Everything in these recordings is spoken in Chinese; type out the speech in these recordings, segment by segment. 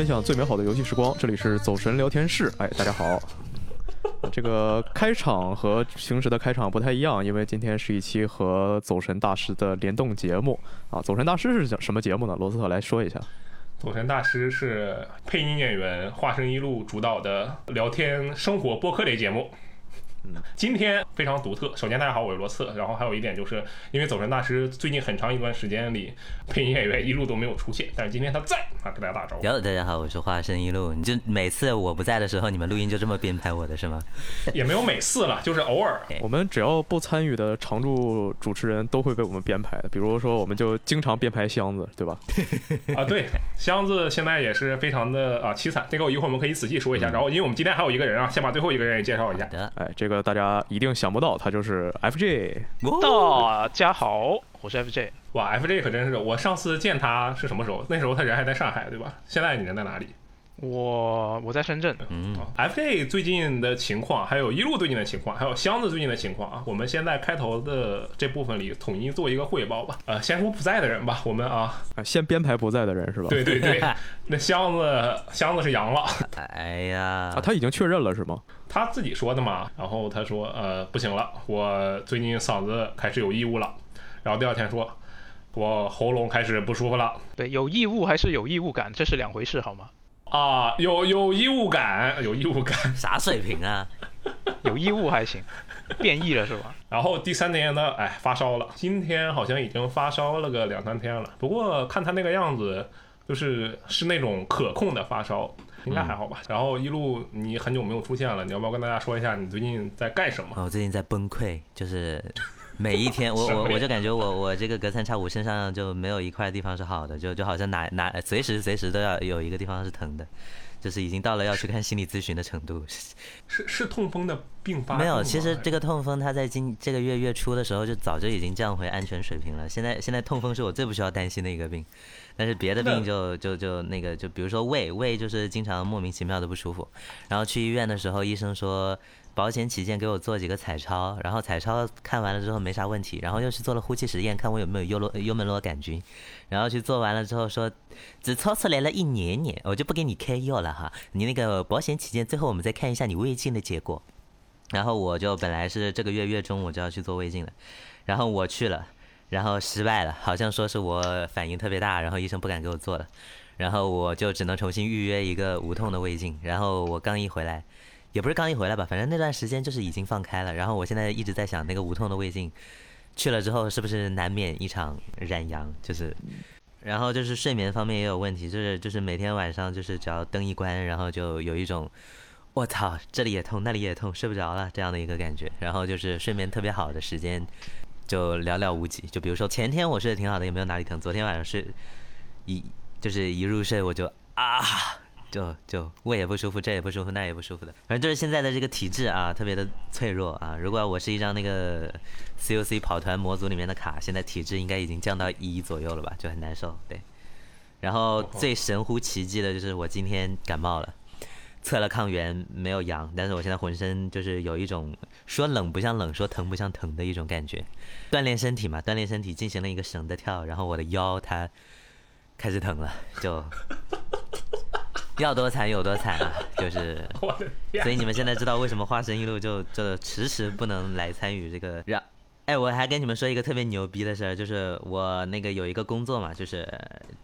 分享最美好的游戏时光。这里是走神聊天室，哎，大家好。这个开场和平时的开场不太一样，因为今天是一期和走神大师的联动节目啊。走神大师是讲什么节目呢？罗斯特来说一下。走神大师是配音演员化身一路主导的聊天生活播客类节目。今天非常独特。首先，大家好，我是罗策。然后还有一点，就是因为走神大师最近很长一段时间里，配音演员一路都没有出现，但是今天他在啊，给大家打招呼。哟，大家好，我是化身一路。你就每次我不在的时候，你们录音就这么编排我的是吗？也没有每次了，就是偶尔。我们只要不参与的常驻主持人都会被我们编排的。比如说，我们就经常编排箱子，对吧？啊，对，箱子现在也是非常的啊凄惨。这个我一会儿我们可以仔细说一下。然后，因为我们今天还有一个人啊，先把最后一个人也介绍一下。哎，这个大家一定。想不到他就是 FJ，大家好，我是 FJ。哇，FJ 可真是，我上次见他是什么时候？那时候他人还在上海，对吧？现在你人在哪里？我我在深圳。嗯，FJ 最近的情况，还有一路最近的情况，还有箱子最近的情况啊，我们先在开头的这部分里统一做一个汇报吧。呃，先说不在的人吧，我们啊，先编排不在的人是吧？对对对，那箱子箱子是阳了。哎呀，啊，他已经确认了是吗？他自己说的嘛。然后他说，呃，不行了，我最近嗓子开始有异物了。然后第二天说，我喉咙开始不舒服了。对，有异物还是有异物感，这是两回事好吗？啊，有有异物感，有异物感，啥水平啊？有异物还行，变异了是吧？然后第三天呢，哎，发烧了，今天好像已经发烧了个两三天了。不过看他那个样子，就是是那种可控的发烧，应该还好吧。然后一路你很久没有出现了，你要不要跟大家说一下你最近在干什么？我最近在崩溃，就是。每一天，我 我我就感觉我我这个隔三差五身上就没有一块地方是好的，就就好像哪哪随时随时都要有一个地方是疼的，就是已经到了要去看心理咨询的程度。是是痛风的并发？没有，其实这个痛风它在今这个月月初的时候就早就已经降回安全水平了。现在现在痛风是我最不需要担心的一个病，但是别的病就就就那个就比如说胃胃就是经常莫名其妙的不舒服，然后去医院的时候医生说。保险起见，给我做几个彩超，然后彩超看完了之后没啥问题，然后又去做了呼气实验，看我有没有幽罗幽门螺杆菌，然后去做完了之后说只超出来了一年年，我就不给你开药了哈，你那个保险起见，最后我们再看一下你胃镜的结果，然后我就本来是这个月月中我就要去做胃镜了，然后我去了，然后失败了，好像说是我反应特别大，然后医生不敢给我做了，然后我就只能重新预约一个无痛的胃镜，然后我刚一回来。也不是刚一回来吧，反正那段时间就是已经放开了。然后我现在一直在想，那个无痛的胃镜去了之后，是不是难免一场染阳？就是，然后就是睡眠方面也有问题，就是就是每天晚上就是只要灯一关，然后就有一种我操这里也痛那里也痛睡不着了这样的一个感觉。然后就是睡眠特别好的时间就寥寥无几。就比如说前天我睡得挺好的，也没有哪里疼。昨天晚上睡一就是一入睡我就啊。就就胃也不舒服，这也不舒服，那也不舒服的，反正就是现在的这个体质啊，特别的脆弱啊。如果我是一张那个 COC 跑团模组里面的卡，现在体质应该已经降到一左右了吧，就很难受。对，然后最神乎其技的就是我今天感冒了，测了抗原没有阳，但是我现在浑身就是有一种说冷不像冷，说疼不像疼的一种感觉。锻炼身体嘛，锻炼身体进行了一个绳的跳，然后我的腰它开始疼了，就。要多惨有多惨啊！就是，所以你们现在知道为什么花神一路就就迟迟不能来参与这个让。哎，我还跟你们说一个特别牛逼的事儿，就是我那个有一个工作嘛，就是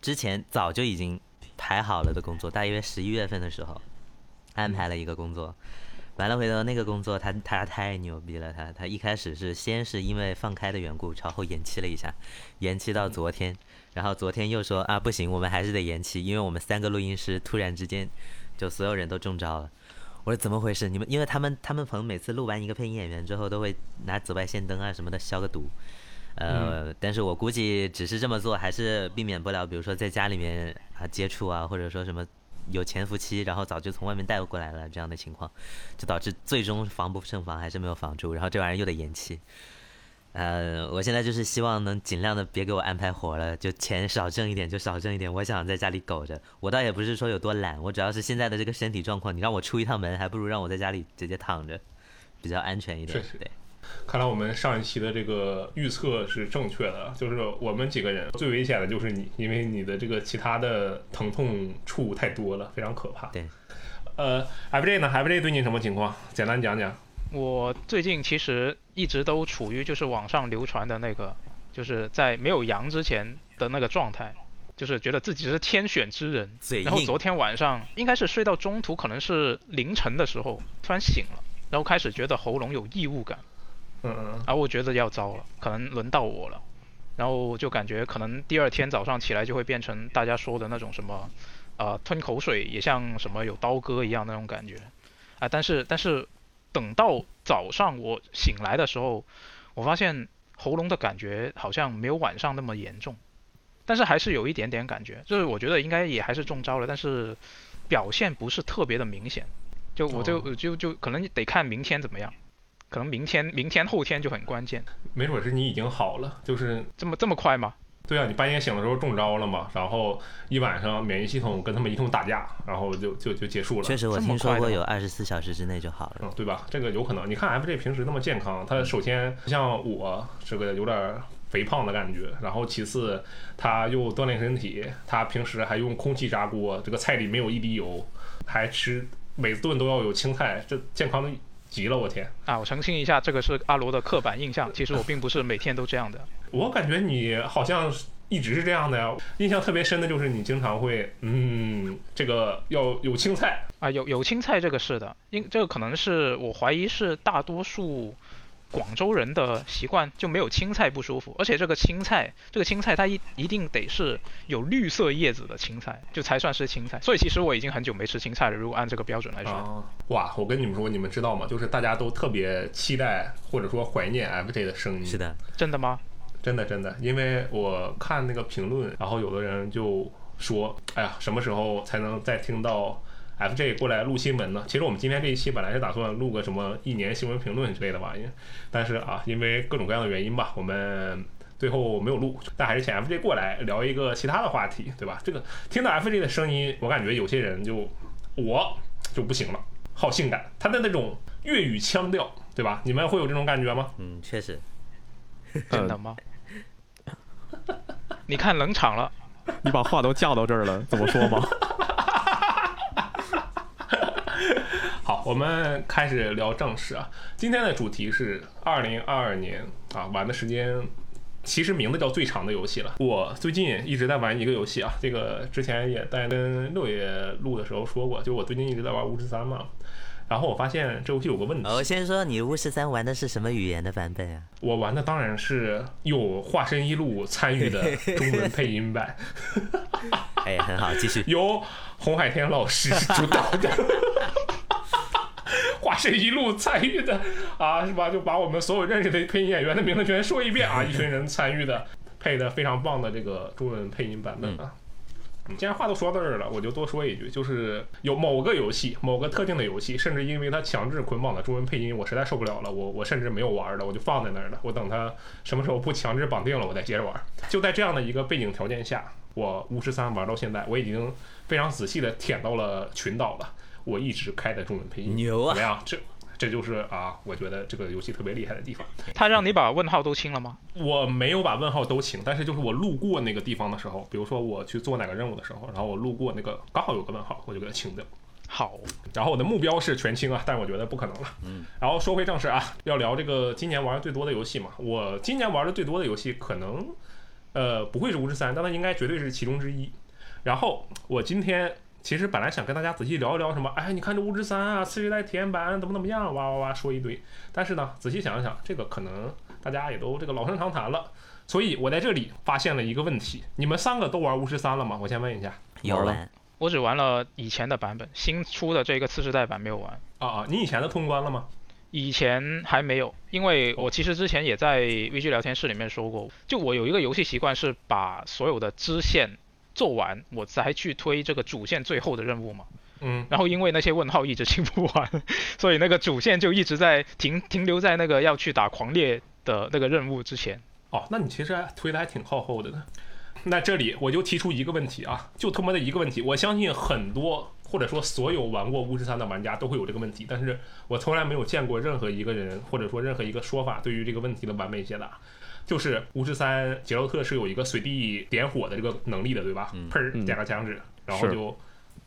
之前早就已经排好了的工作，大约十一月份的时候安排了一个工作，完了回头那个工作他他太牛逼了，他他一开始是先是因为放开的缘故朝后延期了一下，延期到昨天。然后昨天又说啊不行，我们还是得延期，因为我们三个录音师突然之间就所有人都中招了。我说怎么回事？你们因为他们他们朋友每次录完一个配音演员之后，都会拿紫外线灯啊什么的消个毒。呃，但是我估计只是这么做，还是避免不了，比如说在家里面啊接触啊，或者说什么有潜伏期，然后早就从外面带过来了这样的情况，就导致最终防不胜防，还是没有防住，然后这玩意儿又得延期。呃，我现在就是希望能尽量的别给我安排活了，就钱少挣一点就少挣一点。我想在家里苟着，我倒也不是说有多懒，我主要是现在的这个身体状况，你让我出一趟门，还不如让我在家里直接躺着，比较安全一点。对，看来我们上一期的这个预测是正确的，就是我们几个人最危险的就是你，因为你的这个其他的疼痛处太多了，非常可怕。对。呃，FJ 呢？FJ 最近什么情况？简单讲讲。我最近其实一直都处于就是网上流传的那个，就是在没有阳之前的那个状态，就是觉得自己是天选之人。然后昨天晚上应该是睡到中途，可能是凌晨的时候突然醒了，然后开始觉得喉咙有异物感。嗯嗯。然后我觉得要糟了，可能轮到我了。然后就感觉可能第二天早上起来就会变成大家说的那种什么，呃，吞口水也像什么有刀割一样那种感觉。啊，但是但是。等到早上我醒来的时候，我发现喉咙的感觉好像没有晚上那么严重，但是还是有一点点感觉，就是我觉得应该也还是中招了，但是表现不是特别的明显，就我就就就可能得看明天怎么样，可能明天明天后天就很关键，没准是你已经好了，就是这么这么快吗？对啊，你半夜醒的时候中招了嘛，然后一晚上免疫系统跟他们一通打架，然后就就就结束了。确实，我听说过有二十四小时之内就好了，嗯，对吧？这个有可能。你看 FJ 平时那么健康，他首先像我这个有点肥胖的感觉，然后其次他又锻炼身体，他平时还用空气炸锅，这个菜里没有一滴油，还吃每顿都要有青菜，这健康的极了，我天！啊，我澄清一下，这个是阿罗的刻板印象，其实我并不是每天都这样的。我感觉你好像一直是这样的呀，印象特别深的就是你经常会，嗯，这个要有青菜啊，有有青菜这个是的，因这个可能是我怀疑是大多数广州人的习惯，就没有青菜不舒服，而且这个青菜，这个青菜它一一定得是有绿色叶子的青菜，就才算是青菜。所以其实我已经很久没吃青菜了，如果按这个标准来说。哇，我跟你们说，你们知道吗？就是大家都特别期待或者说怀念 FJ 的声音。是的，真的吗？真的真的，因为我看那个评论，然后有的人就说：“哎呀，什么时候才能再听到 FJ 过来录新闻呢？”其实我们今天这一期本来是打算录个什么一年新闻评论之类的玩意，但是啊，因为各种各样的原因吧，我们最后没有录。但还是请 FJ 过来聊一个其他的话题，对吧？这个听到 FJ 的声音，我感觉有些人就我就不行了，好性感，他的那种粤语腔调，对吧？你们会有这种感觉吗？嗯，确实。真的吗？你看冷场了，你把话都架到这儿了，怎么说吗？好，我们开始聊正事啊。今天的主题是二零二二年啊，玩的时间其实名字叫最长的游戏了。我最近一直在玩一个游戏啊，这个之前也在跟六爷录的时候说过，就我最近一直在玩巫师三嘛。然后我发现这游戏有个问题。我先说，你巫师三玩的是什么语言的版本啊？我玩的当然是有化身一路参与的中文配音版。哎，很好，继续。由洪海天老师主导的化身一路参与的啊，是吧？就把我们所有认识的配音演员的名字全说一遍啊，一群人参与的配的非常棒的这个中文配音版本啊。既然话都说到这儿了，我就多说一句，就是有某个游戏，某个特定的游戏，甚至因为它强制捆绑的中文配音，我实在受不了了，我我甚至没有玩了，我就放在那儿了。我等它什么时候不强制绑定了，我再接着玩。就在这样的一个背景条件下，我巫师三玩到现在，我已经非常仔细的舔到了群岛了。我一直开的中文配音，牛啊！怎么样？这。这就是啊，我觉得这个游戏特别厉害的地方。他让你把问号都清了吗？我没有把问号都清，但是就是我路过那个地方的时候，比如说我去做哪个任务的时候，然后我路过那个刚好有个问号，我就给它清掉。好，然后我的目标是全清啊，但是我觉得不可能了。嗯。然后说回正事啊，要聊这个今年玩的最多的游戏嘛。我今年玩的最多的游戏可能，呃，不会是巫师三，但它应该绝对是其中之一。然后我今天。其实本来想跟大家仔细聊一聊什么，哎，你看这巫师三啊，次世代体验版怎么怎么样，哇哇哇说一堆。但是呢，仔细想一想，这个可能大家也都这个老生常谈了。所以我在这里发现了一个问题：你们三个都玩巫师三了吗？我先问一下。有了，我只玩了以前的版本，新出的这个次世代版没有玩。啊啊，你以前的通关了吗？以前还没有，因为我其实之前也在 VG 聊天室里面说过，就我有一个游戏习惯是把所有的支线。做完我才去推这个主线最后的任务嘛，嗯，然后因为那些问号一直清不完，所以那个主线就一直在停停留在那个要去打狂猎的那个任务之前。哦，那你其实推的还挺靠后的呢。那这里我就提出一个问题啊，就他妈的一个问题，我相信很多或者说所有玩过巫师三的玩家都会有这个问题，但是我从来没有见过任何一个人或者说任何一个说法对于这个问题的完美解答。就是巫师三杰洛特是有一个随地点火的这个能力的，对吧？砰儿嗯点个墙纸，然后就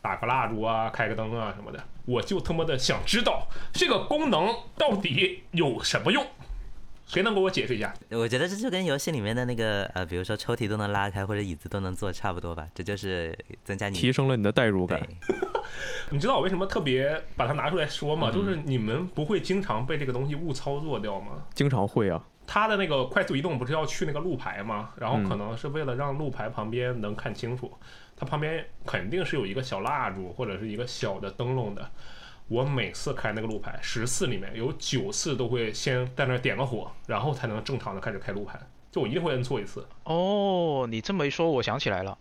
打个蜡烛啊，开个灯啊什么的。我就他妈的想知道这个功能到底有什么用？谁能给我解释一下？我觉得这就跟游戏里面的那个呃，比如说抽屉都能拉开或者椅子都能坐差不多吧，这就是增加你提升了你的代入感。你知道我为什么特别把它拿出来说吗？嗯就是你们不会经常被这个东西误操作掉吗？经常会啊，它的那个快速移动不是要去那个路牌吗？然后嗯可能是为了让路牌旁边能看清楚，它旁边肯定是有一个小蜡烛或者是一个小的灯笼的。我每次开那个路牌，十次里面有九次都会先在那点个火，然后才能正常的开始开路牌。就我一定会摁错一次。哦，你这么一说，我想起来了，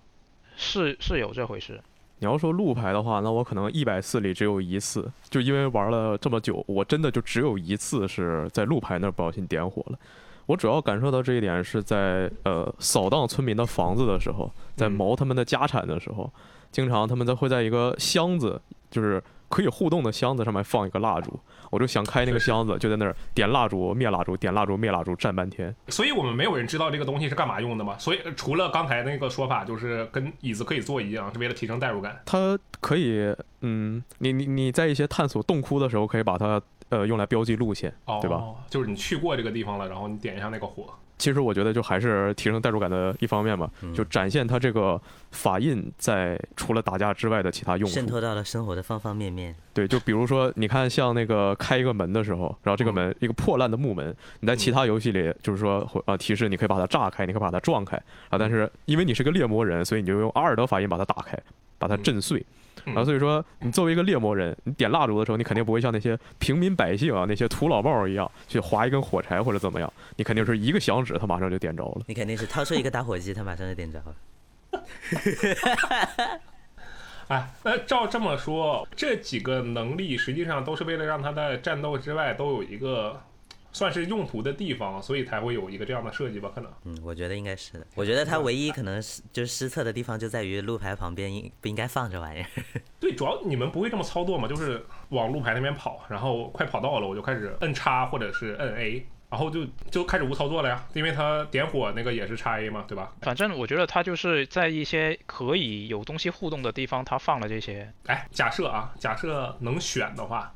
是是有这回事。你要说路牌的话，那我可能一百次里只有一次，就因为玩了这么久，我真的就只有一次是在路牌那儿不小心点火了。我主要感受到这一点是在呃扫荡村民的房子的时候，在嗯谋他们的家产的时候，经常他们在会在一个箱子，就是可以互动的箱子上面放一个蜡烛，我就想开那个箱子，就在那儿点蜡烛、灭蜡烛、点蜡烛、灭蜡烛，站半天。所以我们没有人知道这个东西是干嘛用的嘛。所以呃除了刚才那个说法，就是跟椅子可以坐一样，是为了提升代入感。它可以，嗯，你你你在一些探索洞窟的时候，可以把它呃用来标记路线，哦，对吧？？就是你去过这个地方了，然后你点一下那个火。其实我觉得就还是提升代入感的一方面吧，嗯就展现它这个法印在除了打架之外的其他用处。渗透到了生活的方方面面。对，就比如说，你看像那个开一个门的时候，然后这个门、一个破烂的木门，你在其他游戏里就是说会呃提示你可以把它炸开，你可以把它撞开啊，但是因为你是个猎魔人，所以你就用阿尔德法印把它打开，把它震碎。嗯然后所以说，你作为一个猎魔人，你点蜡烛的时候，你肯定不会像那些平民百姓啊、那些土老帽一样去划一根火柴或者怎么样，你肯定是一个响指，他马上就点着了。你肯定是掏出一个打火机，他马上就点着了。哎，那照这么说，这几个能力实际上都是为了让他在战斗之外都有一个算是用途的地方，所以才会有一个这样的设计吧？可能。嗯，我觉得应该是的。我觉得它唯一可能是就是失策的地方就在于路牌旁边应不应该放这玩意儿。对，主要你们不会这么操作嘛？就是往路牌那边跑，然后快跑到了，我就开始摁叉或者是摁 A，然后就就开始无操作了呀，因为它点火那个也是叉 A 嘛，对吧？反正我觉得它就是在一些可以有东西互动的地方，它放了这些。哎，假设啊，假设能选的话，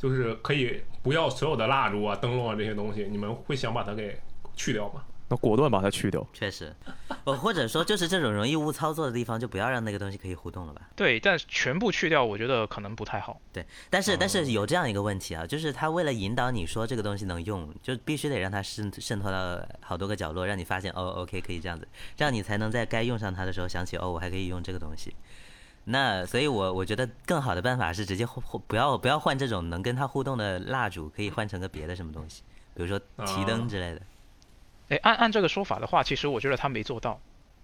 就是可以不要所有的蜡烛啊、灯笼啊这些东西，你们会想把它给去掉吗？那果断把它去掉。确实，我或者说就是这种容易误操作的地方，就不要让那个东西可以互动了吧。对，但全部去掉，我觉得可能不太好。对，但是但是有这样一个问题啊，就是他为了引导你说这个东西能用，就必须得让它渗渗透到好多个角落，让你发现哦，OK 可以这样子，这样你才能在该用上它的时候想起哦，我还可以用这个东西。那所以我，我觉得更好的办法是直接换不要不要换这种能跟他互动的蜡烛，可以换成个别的什么东西，比如说提灯之类的。哎，按按这个说法的话，其实我觉得他没做到。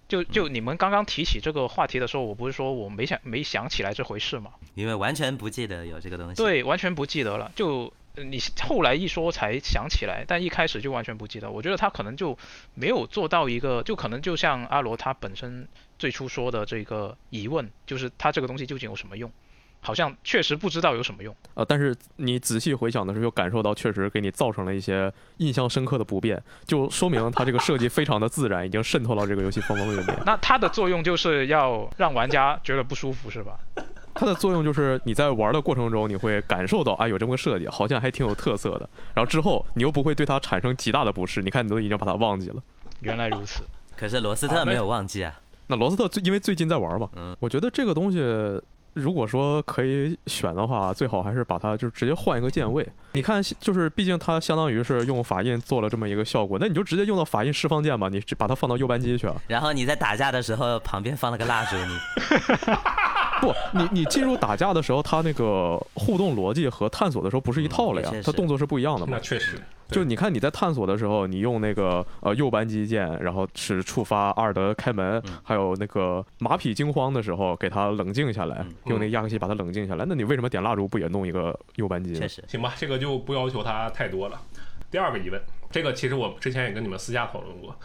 就就你们刚刚提起这个话题的时候，我不是说我没想没想起来这回事吗？因为完全不记得有这个东西。，对，完全不记得了。就呃你后来一说才想起来，但一开始就完全不记得。我觉得他可能就没有做到一个，就可能就像阿罗他本身最初说的这个疑问，就是他这个东西究竟有什么用？好像确实不知道有什么用。呃，但是你仔细回想的时候，又感受到确实给你造成了一些印象深刻的不便，就说明它这个设计非常的自然，已经渗透到这个游戏方方面面。那它的作用就是要让玩家觉得不舒服，是吧？它的作用就是你在玩的过程中，你会感受到，哎，有这么个设计，好像还挺有特色的。然后之后你又不会对它产生极大的不适，你看你都已经把它忘记了。原来如此。可是罗斯特没有忘记啊。那罗斯特最因为最近在玩嘛，嗯我觉得这个东西如果说可以选的话，最好还是把它就直接换一个键位。你看，就是毕竟它相当于是用法印做了这么一个效果，那你就直接用到法印释放键吧，你把它放到右扳机去啊。然后你在打架的时候，旁边放了个蜡烛，你 不，你你进入打架的时候，他那个互动逻辑和探索的时候不是一套了呀嗯确，实它动作是不一样的嘛那。确实，就你看你在探索的时候，你用那个呃右扳机键，然后是触发阿尔德开门，嗯还有那个马匹惊慌的时候给他冷静下来，嗯用那个亚克西把他冷静下来。那你为什么点蜡烛不也弄一个右扳机确？实行吧，这个就不要求他太多了。第二个疑问，这个其实我之前也跟你们私下讨论过，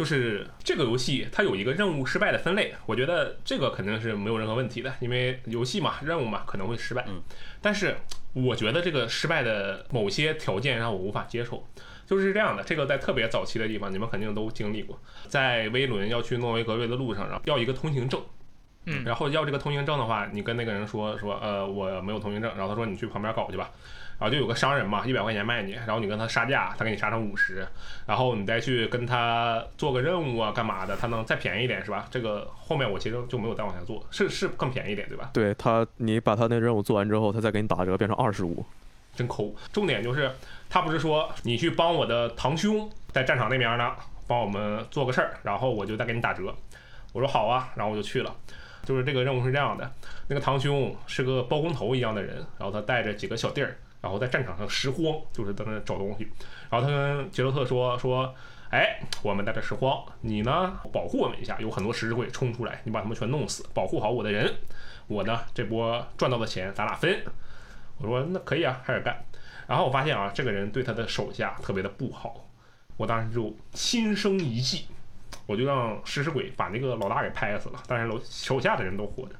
就是这个游戏它有一个任务失败的分类，我觉得这个肯定是没有任何问题的，因为游戏嘛，任务嘛可能会失败，嗯，但是我觉得这个失败的某些条件让我无法接受。就是这样的，这个在特别早期的地方，你们肯定都经历过，在威伦要去诺维格瑞的路上，然后要一个通行证，嗯。然后要这个通行证的话，你跟那个人说说，呃，我没有通行证，然后他说你去旁边搞去吧，然后就有个商人嘛，一百块钱卖你，然后你跟他杀价，他给你杀成五十，然后你再去跟他做个任务啊，干嘛的，他能再便宜一点是吧？这个后面我其实就没有再往下做，是是更便宜一点对吧？对他，你把他那任务做完之后，他再给你打折，变成二十五。真抠。重点就是他不是说你去帮我的堂兄在战场那边呢，帮我们做个事儿，然后我就再给你打折。我说好啊，然后我就去了。就是这个任务是这样的，那个堂兄是个包工头一样的人，然后他带着几个小弟儿，然后在战场上拾荒，就是在那找东西。然后他跟杰洛特说说，哎，我们在这拾荒，你呢保护我们一下，有很多食尸鬼冲出来，你把他们全弄死，保护好我的人。我呢这波赚到的钱咱俩分。我说那可以啊，开始干。然后我发现啊，这个人对他的手下特别的不好，我当时就心生一计，我就让食尸鬼把那个老大给拍死了，但是楼手下的人都活着。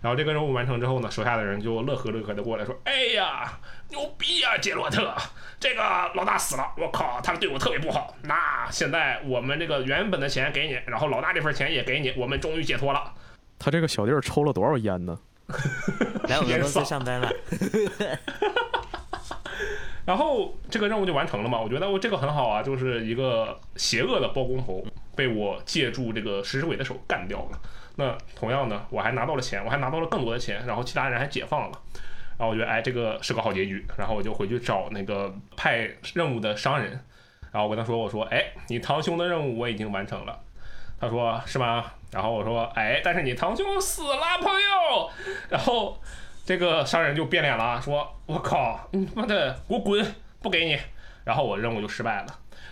然后这个任务完成之后呢，手下的人就乐呵乐呵的过来说：“哎呀，牛逼呀、杰洛特，这个老大死了，我靠，他们对我特别不好。那现在我们这个原本的钱给你，然后老大这份钱也给你，我们终于解脱了。他这个小弟儿抽了多少烟呢？来我们公司上班了。然后这个任务就完成了嘛？我觉得我这个很好啊，就是一个邪恶的包工头被我借助这个食尸鬼的手干掉了。那同样的，我还拿到了钱，我还拿到了更多的钱，然后其他人还解放了。然后我觉得，哎，这个是个好结局。然后我就回去找那个派任务的商人，然后我跟他说：“我说，哎，你堂兄的任务我已经完成了。”他说：“是吗？”然后我说：“哎，但是你堂兄死了，朋友。”然后这个商人就变脸了，说：“我靠，你妈的，给我滚，不给你。”然后我任务就失败了。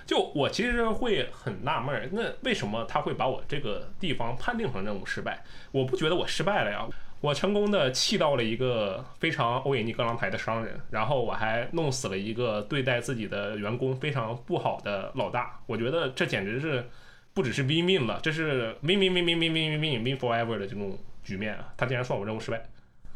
就我其实会很纳闷儿，那为什么他会把我这个地方判定成任务失败？我不觉得我失败了呀，我成功的气到了一个非常欧也尼格朗台的商人，然后我还弄死了一个对待自己的员工非常不好的老大。我觉得这简直是不只是 win win 了，这是 win win win win win win win win forever 的这种局面啊！他竟然算我任务失败。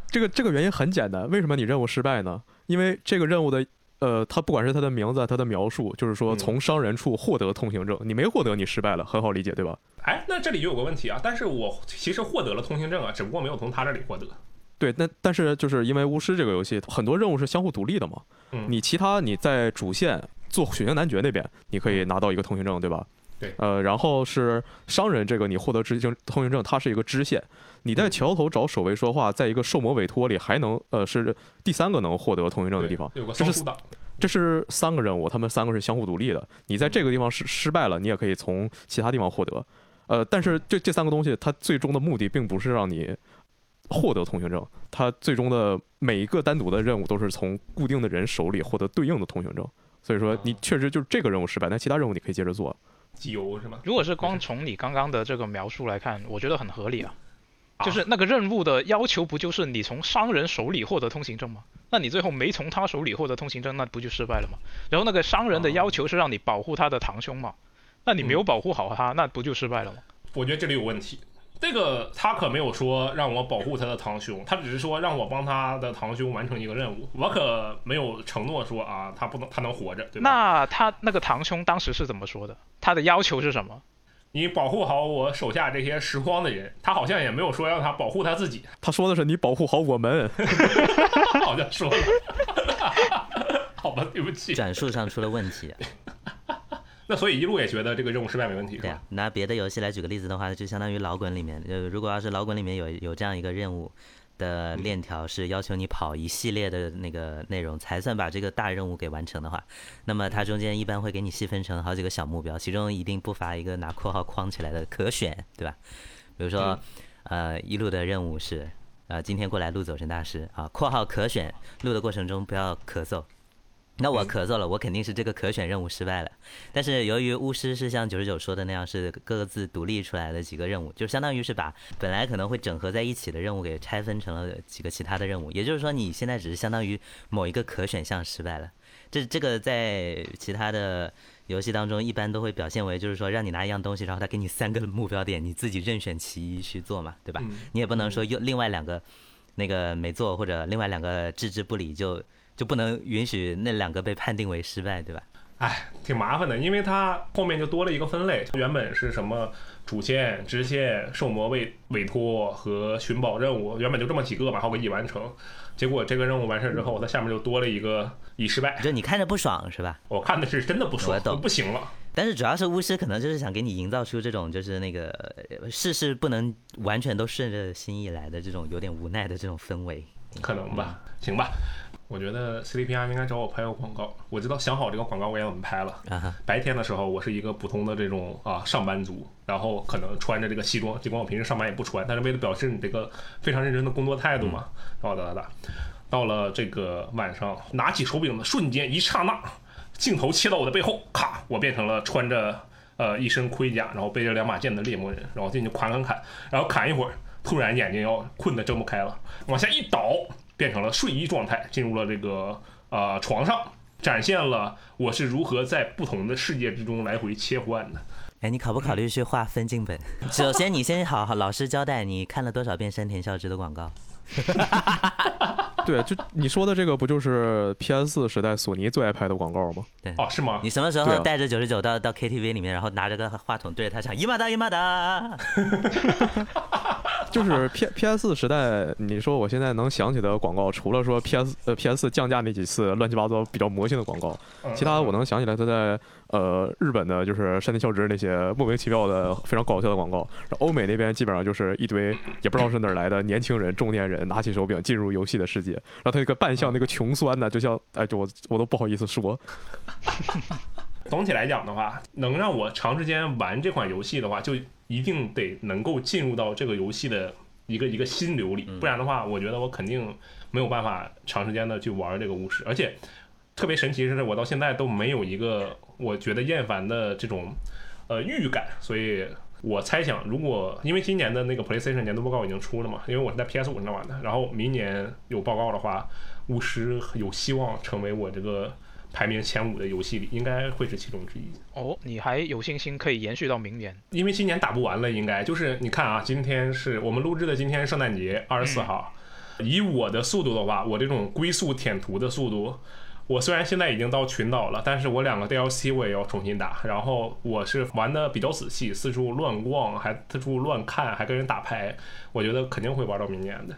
这个这个原因很简单，为什么你任务失败呢？因为这个任务的呃，他不管是他的名字，他的描述，就是说嗯从商人处获得通行证，你没获得，你失败了，很好理解，对吧？哎，那这里就有个问题啊，但是我其实获得了通行证啊，只不过没有从他这里获得。对，那但是就是因为巫师这个游戏很多任务是相互独立的嘛，嗯你其他你在主线做血腥男爵那边，你可以拿到一个通行证，对吧？对呃，然后是商人这个你获得执行通行证，它是一个支线。你在嗯桥头找守卫说话，在一个受魔委托里还能呃是第三个能获得通行证的地方，有个这是。这是三个任务，他们三个是相互独立的。你在这个地方失失败了，你也可以从其他地方获得。呃，但是这这三个东西，它最终的目的并不是让你获得通行证，它最终的每一个单独的任务都是从固定的人手里获得对应的通行证。所以说，你确实就是这个任务失败，但其他任务你可以接着做。机油是吗？如果是光从你刚刚的这个描述来看，我觉得很合理啊。啊就是那个任务的要求，不就是你从商人手里获得通行证吗？那你最后没从他手里获得通行证，那不就失败了吗？然后那个商人的要求是让你保护他的堂兄嘛，那你没有保护好他，那不就失败了吗？我觉得这里有问题。这个他可没有说让我保护他的堂兄，他只是说让我帮他的堂兄完成一个任务。我可没有承诺说啊，他不能他能活着，对吧？那他那个堂兄当时是怎么说的？他的要求是什么？你保护好我手下这些拾荒的人，他好像也没有说让他保护他自己，他说的是你保护好我们，好像说了。好吧，对不起。转述上出了问题。那所以一路也觉得这个任务失败没问题，对啊？，拿别的游戏来举个例子的话，就相当于老滚里面，呃，如果要是老滚里面有有这样一个任务的链条是要求你跑一系列的那个内容才算把这个大任务给完成的话，那么它中间一般会给你细分成好几个小目标，其中一定不乏一个拿括号框起来的可选，对吧？比如说，呃，一路的任务是，呃，今天过来录走神大师啊，括号可选，录的过程中不要咳嗽。那我嗯咳嗽了，我肯定是这个可选任务失败了。但是由于巫师是像九十九说的那样，是各自独立出来的几个任务，就相当于是把本来可能会整合在一起的任务给拆分成了几个其他的任务。也就是说，你现在只是相当于某一个可选项失败了。这这个在其他的游戏当中一般都会表现为，就是说让你拿一样东西，然后他给你三个目标点，你自己任选其一去做嘛，对吧？嗯你也不能说又另外两个那个没做或者另外两个置之不理就就不能允许那两个被判定为失败，对吧？哎，挺麻烦的，因为它后面就多了一个分类，原本是什么主线、支线、受魔委委托和寻宝任务，原本就这么几个嘛，然后给你完成。结果这个任务完事之后，它下面就多了一个已失败。就你看着不爽是吧？我看的是真的不爽我，不行了。但是主要是巫师可能就是想给你营造出这种就是那个呃事事不能完全都顺着心意来的这种有点无奈的这种氛围。可能吧，行吧。我觉得 CDPR 应该找我拍个广告。我知道想好这个广告我也怎么拍了。啊，白天的时候，我是一个普通的这种啊上班族，然后可能穿着这个西装，尽管我平时上班也不穿，但是为了表示你这个非常认真的工作态度嘛，然后哒哒哒，到了这个晚上，拿起手柄的瞬间，一刹那，镜头切到我的背后，咔，我变成了穿着呃一身盔甲，然后背着两把剑的猎魔人，然后进去砍砍砍，然后砍一会儿，突然眼睛要困得睁不开了，往下一倒，变成了睡衣状态，进入了这个呃床上。展现了我是如何在不同的世界之中来回切换的。哎，你考不考虑去画分镜本？首先，你先好好老实交代，你看了多少遍山田孝之的广告？对，就你说的这个不就是 PS 时代索尼最爱拍的广告吗？对哦，是吗？你什么时候带着九十九到到 KTV 里面，然后拿着个话筒对着他唱伊玛达伊玛达？就是 P P S 时代，你说我现在能想起的广告，除了说 P S 呃 P S 降价那几次乱七八糟比较魔性的广告，嗯其他的我能想起来，他在呃日本的就是山田孝之那些莫名其妙的非常搞笑的广告，然后欧美那边基本上就是一堆也不知道是哪儿来的年轻人、中年人拿起手柄进入游戏的世界，然后他那个扮相那个穷酸呢，就像哎，就我我都不好意思说，总体来讲的话，能让我长时间玩这款游戏的话，就一定得能够进入到这个游戏的一个一个心流里，不然的话，我觉得我肯定没有办法长时间的去玩这个巫师。而且特别神奇的是，我到现在都没有一个我觉得厌烦的这种呃预感，所以。我猜想，如果因为今年的那个 PlayStation 年度报告已经出了嘛，因为我是在 PS 五上玩的，然后明年有报告的话，巫师有希望成为我这个排名前五的游戏里，应该会是其中之一。哦，你还有信心可以延续到明年？因为今年打不完了，应该就是你看啊，今天是我们录制的，今天是圣诞节二十四号。以我的速度的话，我这种龟速舔图的速度，我虽然现在已经到群岛了，但是我两个 DLC 我也要重新打。然后我是玩的比较仔细，四处乱逛，还四处乱看，还跟人打牌，我觉得肯定会玩到明年的，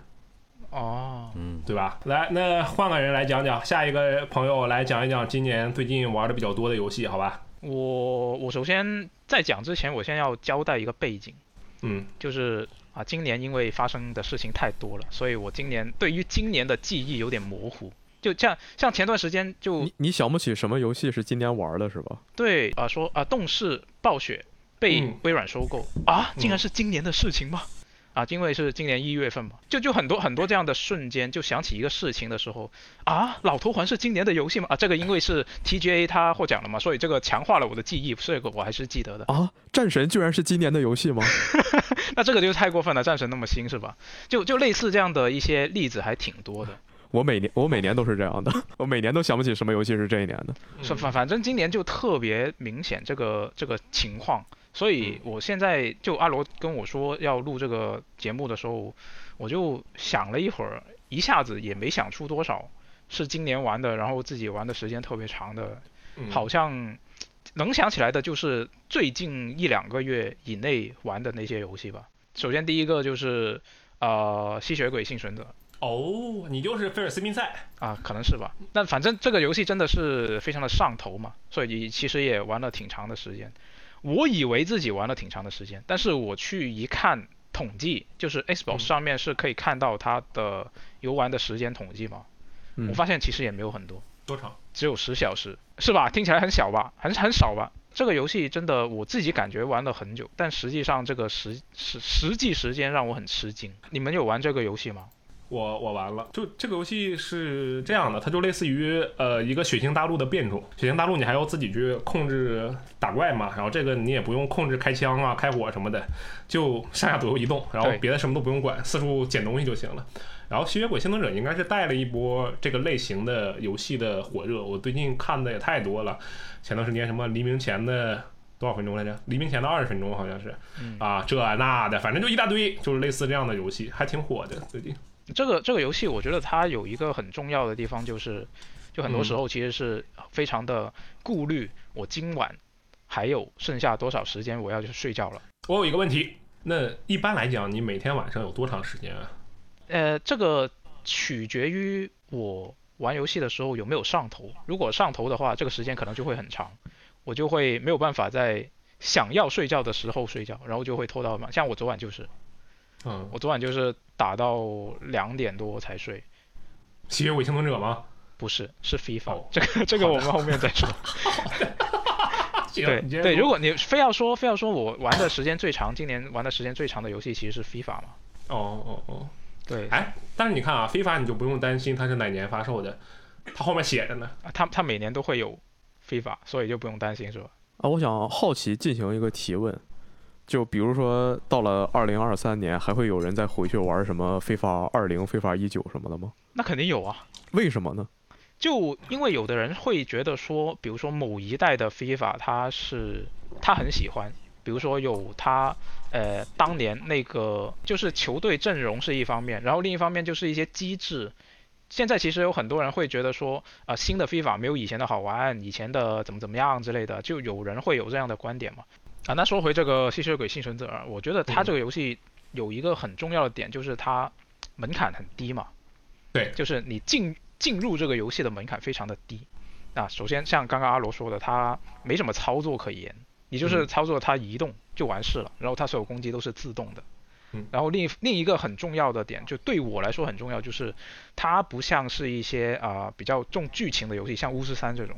哦，嗯，对吧？来，那换个人来讲讲，下一个朋友来讲一讲今年最近玩的比较多的游戏，好吧？我我首先在讲之前，我先要交代一个背景，嗯，就是啊，今年因为发生的事情太多了，所以我今年对于今年的记忆有点模糊。就像像前段时间就你你想不起什么游戏是今年玩的是吧？对啊、说啊，动视暴雪被嗯微软收购、啊，竟然是今年的事情吗？啊，因为是今年一月份嘛，就就很多很多这样的瞬间，就想起一个事情的时候啊，老头环是今年的游戏吗？啊，这个因为是 TGA 他获奖了嘛，所以这个强化了我的记忆，这个我还是记得的。啊，战神居然是今年的游戏吗？那这个就太过分了，战神那么新是吧？就就类似这样的一些例子还挺多的。我每年我每年都是这样的，我每年都想不起什么游戏是这一年的。是反反正今年就特别明显这个这个情况，所以我现在就阿罗跟我说要录这个节目的时候，我就想了一会儿，一下子也没想出多少是今年玩的，然后自己玩的时间特别长的，嗯好像能想起来的就是最近一两个月以内玩的那些游戏吧。首先第一个就是呃吸血鬼幸存者，哦，你就是菲尔斯宾塞。啊，可能是吧。但反正这个游戏真的是非常的上头嘛，所以其实也玩了挺长的时间。我以为自己玩了挺长的时间，但是我去一看统计，就是 Xbox 嗯上面是可以看到它的游玩的时间统计嘛。嗯我发现其实也没有很多，多长？只有十小时，是吧？听起来很小吧，很很少吧？这个游戏真的我自己感觉玩了很久，但实际上这个实实实际时间让我很吃惊。你们有玩这个游戏吗？我我完了，就这个游戏是这样的，它就类似于呃一个血腥大陆的变种。血腥大陆你还要自己去控制打怪嘛，然后这个你也不用控制开枪啊、开火什么的，就上下左右移动，然后别的什么都不用管，四处捡东西就行了。然后吸血鬼幸存者应该是带了一波这个类型的游戏的火热，我最近看的也太多了。前段时间什么黎明前的多少分钟来着？黎明前的二十分钟好像是，嗯啊这那的，反正就一大堆，就是类似这样的游戏，还挺火的最近。这个这个游戏，我觉得它有一个很重要的地方，就是就很多时候其实是非常的顾虑，我今晚还有剩下多少时间我要去睡觉了。我有一个问题，那一般来讲，你每天晚上有多长时间啊？呃，这个取决于我玩游戏的时候有没有上头。如果上头的话，这个时间可能就会很长，我就会没有办法在想要睡觉的时候睡觉，然后就会拖到晚。像我昨晚就是，嗯，我昨晚就是打到两点多才睡。契约伪幸存者吗？不是，是 FIFA，、哦这个这个我们后面再说。对对，如果你非要说非要说我玩的时间最长，今年玩的时间最长的游戏其实是 FIFA 嘛。哦哦哦，对，哎，但是你看啊，，FIFA 你就不用担心它是哪年发售的，它后面写着呢。啊它它每年都会有 FIFA，所以就不用担心是吧？啊，我想好奇进行一个提问，就比如说到了二零二三年，还会有人再回去玩什么非法二零、非法一九什么的吗？那肯定有啊。为什么呢？就因为有的人会觉得说，比如说某一代的 FIFA，他是他很喜欢，比如说有他呃当年那个就是球队阵容是一方面，然后另一方面就是一些机制。现在其实有很多人会觉得说，啊、新的 FIFA 没有以前的好玩，以前的怎么怎么样之类的，就有人会有这样的观点嘛。啊，那说回这个吸血鬼幸存者啊，我觉得它嗯这个游戏有一个很重要的点，就是它门槛很低嘛。对就是你进进入这个游戏的门槛非常的低。啊首先像刚刚阿罗说的，它没什么操作可言，你就是嗯操作它移动就完事了，然后它所有攻击都是自动的。嗯然后另一另一个很重要的点，就对我来说很重要，就是它不像是一些啊、比较重剧情的游戏，像巫师三这种，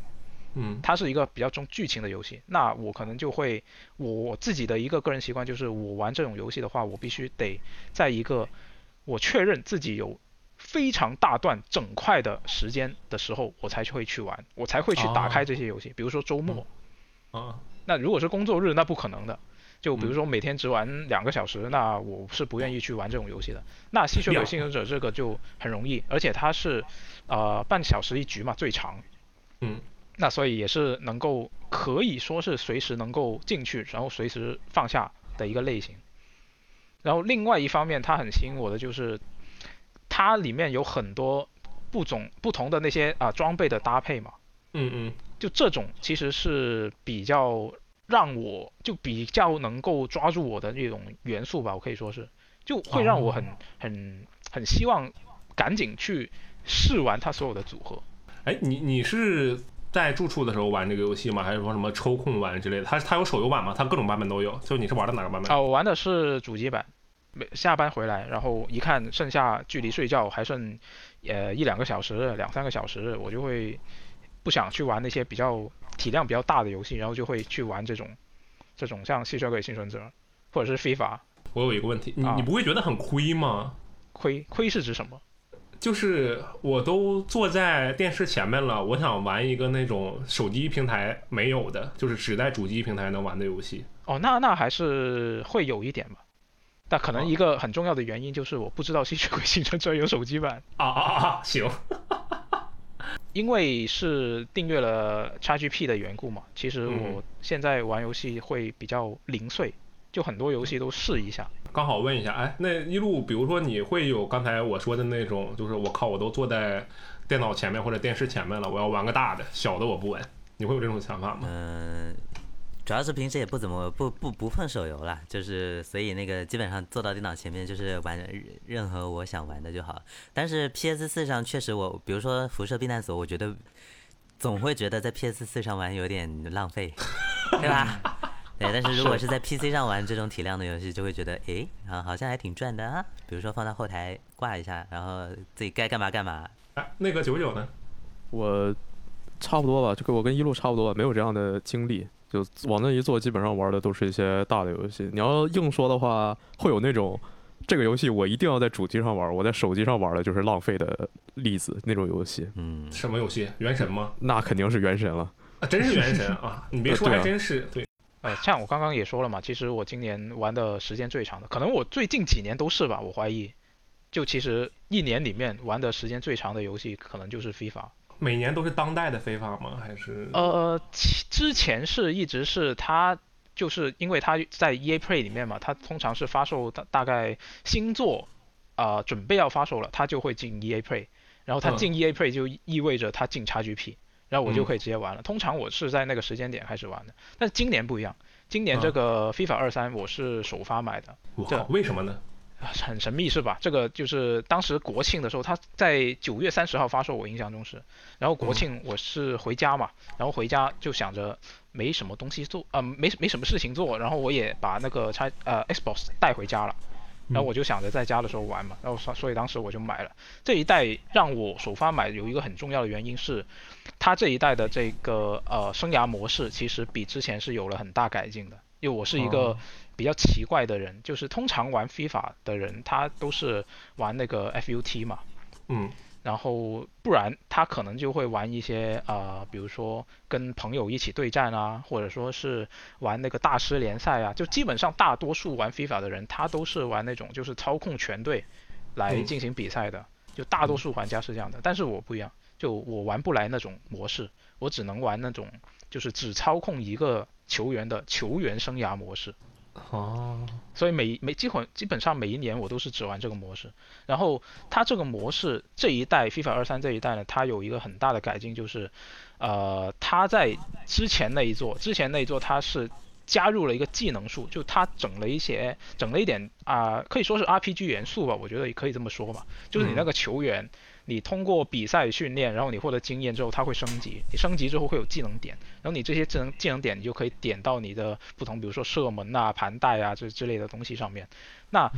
嗯它是一个比较重剧情的游戏。那我可能就会，我我自己的一个个人习惯就是，我玩这种游戏的话，我必须得在一个我确认自己有非常大段整块的时间的时候，我才会去玩，我才会去打开这些游戏。比如说周末，啊，那如果是工作日，那不可能的。就比如说每天只玩两个小时，那我是不愿意去玩这种游戏的。那吸血鬼幸存者这个就很容易，而且它是呃半小时一局嘛，最长。嗯，那所以也是能够可以说是随时能够进去，然后随时放下的一个类型。然后另外一方面，它很吸引我的就是它里面有很多不种不同的那些啊、装备的搭配嘛。嗯嗯就这种其实是比较让我就比较能够抓住我的那种元素吧，我可以说是，就会让我很、很很希望赶紧去试完它所有的组合。哎，你你是在住处的时候玩这个游戏吗？还是说什么抽空玩之类的？它它有手游版吗？它各种版本都有。就你是玩的哪个版本？啊、我玩的是主机版，每下班回来，然后一看剩下距离睡觉还剩呃一两个小时、两三个小时，我就会不想去玩那些比较体量比较大的游戏，然后就会去玩这种这种像吸血鬼幸存者或者是非法。我有一个问题，你啊你不会觉得很亏吗？亏亏是指什么？就是我都坐在电视前面了，我想玩一个那种手机平台没有的，就是只在主机平台能玩的游戏。哦，那那还是会有一点吧。但可能一个很重要的原因就是我不知道吸血鬼幸存者有手机版，啊啊啊啊！行，因为是订阅了 XGP 的缘故嘛。其实嗯我现在玩游戏会比较零碎，就很多游戏都试一下。刚好问一下，哎，那一路，比如说你会有刚才我说的那种，就是我靠，我都坐在电脑前面或者电视前面了，我要玩个大的，小的我不玩。你会有这种想法吗？嗯、主要是平时也不怎么不不不碰手游了，就是所以那个基本上坐到电脑前面就是玩任任何我想玩的就好。但是 PS 四上确实我，比如说辐射避难所，我觉得总会觉得在 PS 四上玩有点浪费，对吧？对，但是如果是在 PC 上玩这种体量的游戏，就会觉得，诶，啊，好像还挺赚的啊。比如说放到后台挂一下，然后自己该干嘛干嘛。哎，那个九九呢？我差不多吧，就跟我跟一路差不多吧，没有这样的经历。就往那一坐，基本上玩的都是一些大的游戏。你要硬说的话，会有那种这个游戏我一定要在主机上玩，我在手机上玩的就是浪费的例子那种游戏。嗯，什么游戏？原神吗？那肯定是原神了。啊，真是原神啊！你别说，还真是对。呃，像我刚刚也说了嘛，其实我今年玩的时间最长的，可能我最近几年都是吧，我怀疑。就其实一年里面玩的时间最长的游戏，可能就是 FIFA。每年都是当代的 FIFA 吗？还是？呃，其之前是一直是它，就是因为它在 EA Play 里面嘛，它通常是发售大大概新作啊、准备要发售了，它就会进 EA Play，然后它嗯进 EA Play 就意味着它进 XGP，然后我就嗯可以直接玩了。通常我是在那个时间点开始玩的，但是今年不一样，今年嗯这个 FIFA 二三我是首发买的。这，为什么呢？啊，很神秘是吧？这个就是当时国庆的时候，它在九月三十号发售，我印象中是。然后国庆我是回家嘛，然后回家就想着没什么东西做，呃，没没什么事情做，然后我也把那个拆呃 Xbox 带回家了，然后我就想着在家的时候玩嘛，然后所所以当时我就买了这一代。让我首发买有一个很重要的原因是，它这一代的这个呃生涯模式其实比之前是有了很大改进的。因为我是一个哦比较奇怪的人，就是通常玩 FIFA 的人，他都是玩那个 FUT 嘛，嗯然后不然他可能就会玩一些啊、呃比如说跟朋友一起对战啊，或者说是玩那个大师联赛啊，就基本上大多数玩 FIFA 的人，他都是玩那种就是操控全队来嗯进行比赛的，就大多数玩家是这样的。但是我不一样，就我玩不来那种模式，我只能玩那种就是只操控一个球员的球员生涯模式。哦，所以每每基本基本上每一年我都是只玩这个模式。然后它这个模式这一代 FIFA 二三这一代呢，它有一个很大的改进，就是呃，它在之前那一座之前那一座它是加入了一个技能树，就它整了一些整了一点啊、可以说是 RPG 元素吧，我觉得也可以这么说吧。就是你那个球员，你通过比赛训练，然后你获得经验之后，它会升级。你升级之后会有技能点，然后你这些技能技能点，你就可以点到你的不同，比如说射门啊、盘带啊这之类的东西上面。那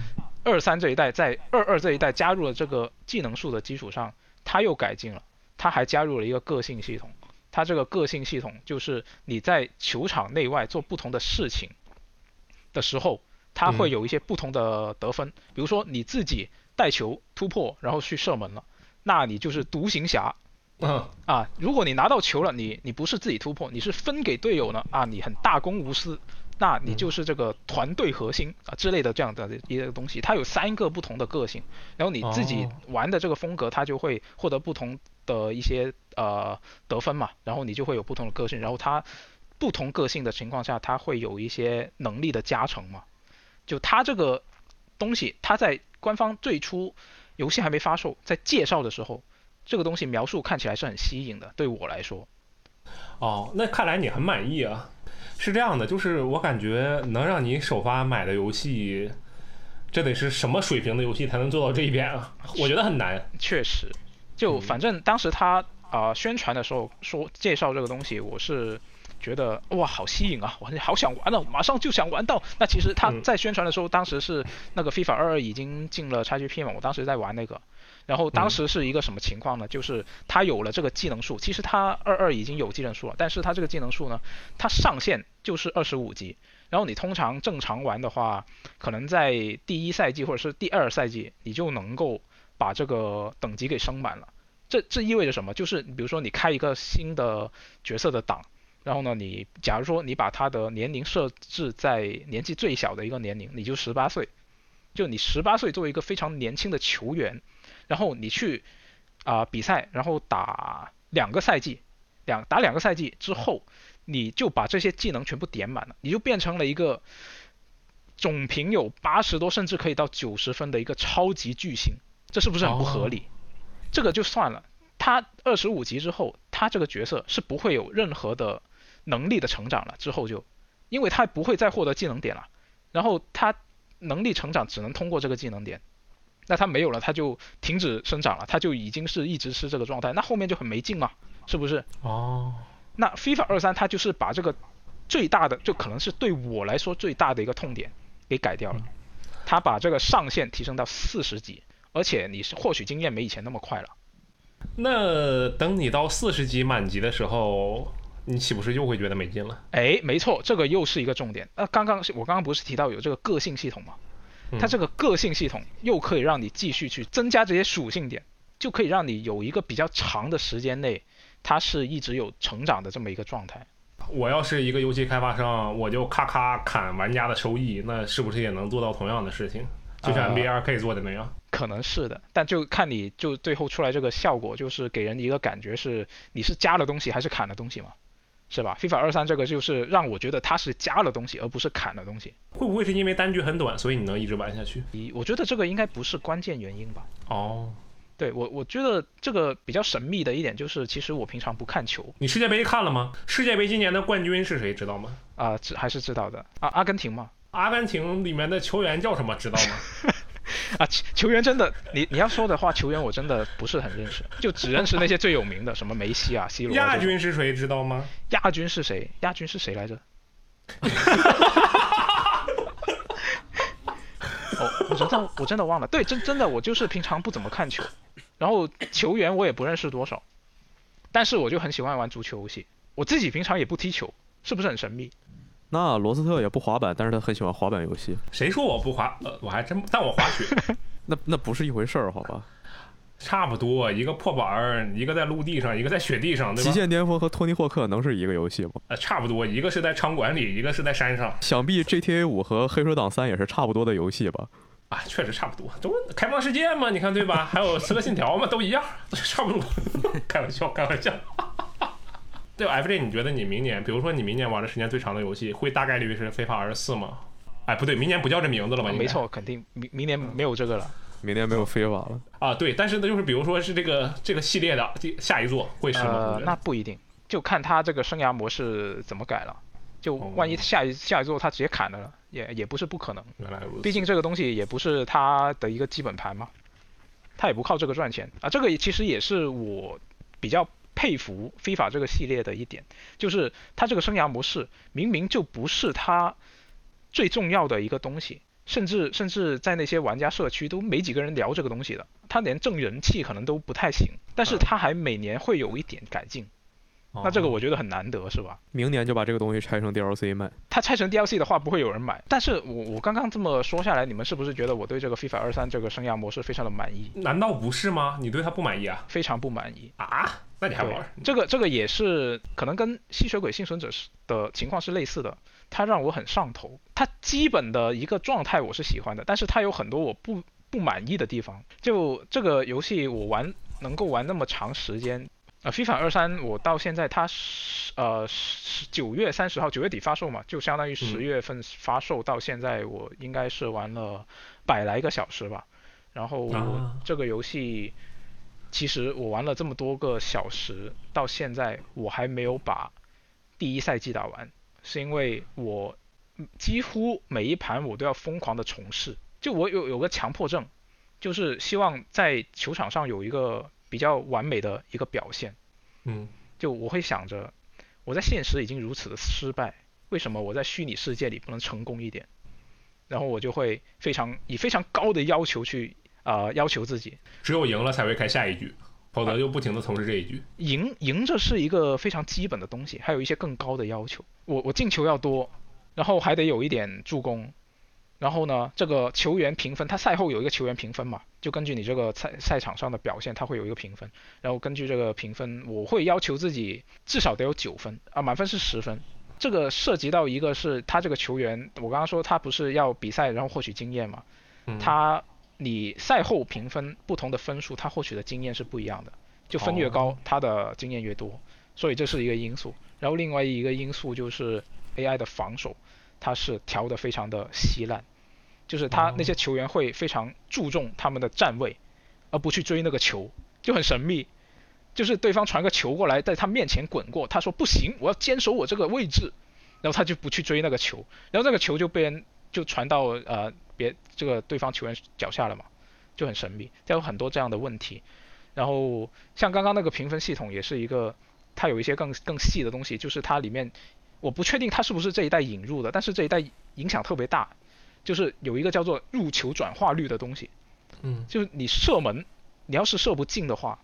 二三这一代在二二这一代加入了这个技能树的基础上，它又改进了，它还加入了一个个性系统。它这个个性系统就是你在球场内外做不同的事情的时候，它会有一些不同的得分。比如说你自己带球突破，然后去射门了，那你就是独行侠。嗯啊，如果你拿到球了，你你不是自己突破，你是分给队友呢啊，你很大公无私，那你就是这个团队核心啊之类的这样的一个东西。它有三个不同的个性，然后你自己哦玩的这个风格，它就会获得不同的一些呃得分嘛，然后你就会有不同的个性，然后它不同个性的情况下，它会有一些能力的加成嘛。就它这个东西，它在官方最初游戏还没发售，在介绍的时候。这个东西描述看起来是很吸引的，对我来说。哦，那看来你很满意啊。是这样的，就是我感觉能让你首发买的游戏，这得是什么水平的游戏才能做到这一点啊？我觉得很难。确实，就嗯反正当时他啊、呃宣传的时候说介绍这个东西，我是觉得哇好吸引啊，我好想玩了，马上就想玩到。那其实他嗯在宣传的时候，当时是那个 FIFA 二二已经进了 XGP 嘛，我当时在玩那个。然后当时是一个什么情况呢？就是他有了这个技能树，其实他二二已经有技能树了，但是他这个技能树呢，它上限就是二十五级。然后你通常正常玩的话，可能在第一赛季或者是第二赛季，你就能够把这个等级给升满了。这这意味着什么？就是比如说你开一个新的角色的档，然后呢，你假如说你把他的年龄设置在年纪最小的一个年龄，你就十八岁，就你十八岁作为一个非常年轻的球员，然后你去啊、比赛，然后打两个赛季，两打两个赛季之后，你就把这些技能全部点满了，你就变成了一个总评有八十多，甚至可以到九十分的一个超级巨星，这是不是很不合理？这个就算了，他二十五级之后，他这个角色是不会有任何的能力的成长了，之后就，因为他不会再获得技能点了，然后他能力成长只能通过这个技能点。那他没有了，他就停止生长了，他就已经是一直是这个状态，那后面就很没劲嘛，是不是？哦，那 FIFA 二三它就是把这个最大的，就可能是对我来说最大的一个痛点给改掉了，他把这个上限提升到四十级，而且你是获取经验没以前那么快了。那等你到四十级满级的时候，你岂不是又会觉得没劲了？哎，没错，这个又是一个重点。那刚刚我刚刚不是提到有这个个性系统吗？它这个个性系统又可以让你继续去增加这些属性点，就可以让你有一个比较长的时间内，它是一直有成长的这么一个状态。我要是一个游戏开发商，我就咔咔砍玩家的收益，那是不是也能做到同样的事情？就像 NBA 二 K 做的那样？可能是的，但就看你就最后出来这个效果，就是给人一个感觉是你是加了东西还是砍了东西嘛，是吧？FIFA 二三这个就是让我觉得它是加了东西，而不是砍了东西。会不会是因为单局很短，所以你能一直玩下去？我觉得这个应该不是关键原因吧。哦。对我，我觉得这个比较神秘的一点就是，其实我平常不看球。你世界杯看了吗？世界杯今年的冠军是谁？知道吗？啊，知还是知道的啊，阿根廷嘛。阿根廷里面的球员叫什么？知道吗？啊，球员真的，你你要说的话，球员我真的不是很认识，就只认识那些最有名的，什么梅西啊、C 罗。亚军是谁？知道吗？亚军是谁？亚军是谁来着？哦，我真的我真的忘了。对，真真的我就是平常不怎么看球。然后球员我也不认识多少，但是我就很喜欢玩足球游戏。我自己平常也不踢球，是不是很神秘？那罗斯特也不滑板，但是他很喜欢滑板游戏。谁说我不滑？呃，我还真，但我滑雪。那那不是一回事儿，好吧？差不多，一个破板儿，一个在陆地上，一个在雪地上，对吧？极限巅峰和托尼霍克能是一个游戏吗？呃，差不多，一个是在场馆里，一个是在山上。想必 GTA 五和黑手党三也是差不多的游戏吧？啊，确实差不多，都开放世界嘛，你看对吧？还有《刺客信条》嘛，都一样，差不多。开玩笑，开玩笑。对，FJ，你觉得你明年，比如说你明年玩的时间最长的游戏，会大概率是《非法二十四》吗？哎，不对，明年不叫这名字了吧？没错，肯定明明年没有这个了，明年没有非法了。啊，对，但是呢，就是比如说是这个这个系列的下一座会是吗？呃，那不一定，就看他这个生涯模式怎么改了。就万一下一下一座他直接砍了，也也不是不可能。原来如此。毕竟这个东西也不是他的一个基本盘嘛，他也不靠这个赚钱啊。这个其实也是我比较佩服非法这个系列的一点，就是他这个生涯模式明明就不是他最重要的一个东西，甚至甚至在那些玩家社区都没几个人聊这个东西的，他连挣人气可能都不太行，但是他还每年会有一点改进。那这个我觉得很难得，是吧？明年就把这个东西拆成 DLC 卖。它拆成 DLC 的话，不会有人买。但是我我刚刚这么说下来，你们是不是觉得我对这个 FIFA 二三这个生涯模式非常的满意？难道不是吗？你对它不满意啊？非常不满意啊？那你还玩？这个这个也是可能跟吸血鬼幸存者是的情况是类似的，它让我很上头。它基本的一个状态我是喜欢的，但是它有很多我不不满意的地方。就这个游戏我玩能够玩那么长时间。呃，FIFA 二三我到现在它是呃十九月三十号九月底发售嘛，就相当于十月份发售到现在我应该是玩了百来个小时吧。然后这个游戏其实我玩了这么多个小时，到现在我还没有把第一赛季打完，是因为我几乎每一盘我都要疯狂的重试，就我有有个强迫症，就是希望在球场上有一个。比较完美的一个表现，嗯，就我会想着，我在现实已经如此的失败，为什么我在虚拟世界里不能成功一点？然后我就会非常以非常高的要求去啊要求自己，只有赢了才会开下一局，否则就不停的从事这一局。赢赢着是一个非常基本的东西，还有一些更高的要求，我我进球要多，然后还得有一点助攻。然后呢，这个球员评分，他赛后有一个球员评分嘛，就根据你这个赛赛场上的表现，他会有一个评分。然后根据这个评分，我会要求自己至少得有九分啊，满分是十分。这个涉及到一个是他这个球员，我刚刚说他不是要比赛然后获取经验嘛，他你赛后评分不同的分数，他获取的经验是不一样的，就分越高，他的经验越多，所以这是一个因素。然后另外一个因素就是 AI 的防守。它是调的非常的稀烂，就是他那些球员会非常注重他们的站位，而不去追那个球，就很神秘。就是对方传个球过来，在他面前滚过，他说不行，我要坚守我这个位置，然后他就不去追那个球，然后那个球就被人就传到呃别这个对方球员脚下了嘛，就很神秘。他有很多这样的问题，然后像刚刚那个评分系统也是一个，它有一些更更细的东西，就是它里面。我不确定它是不是这一代引入的，但是这一代影响特别大，就是有一个叫做入球转化率的东西，嗯，就是你射门，你要是射不进的话，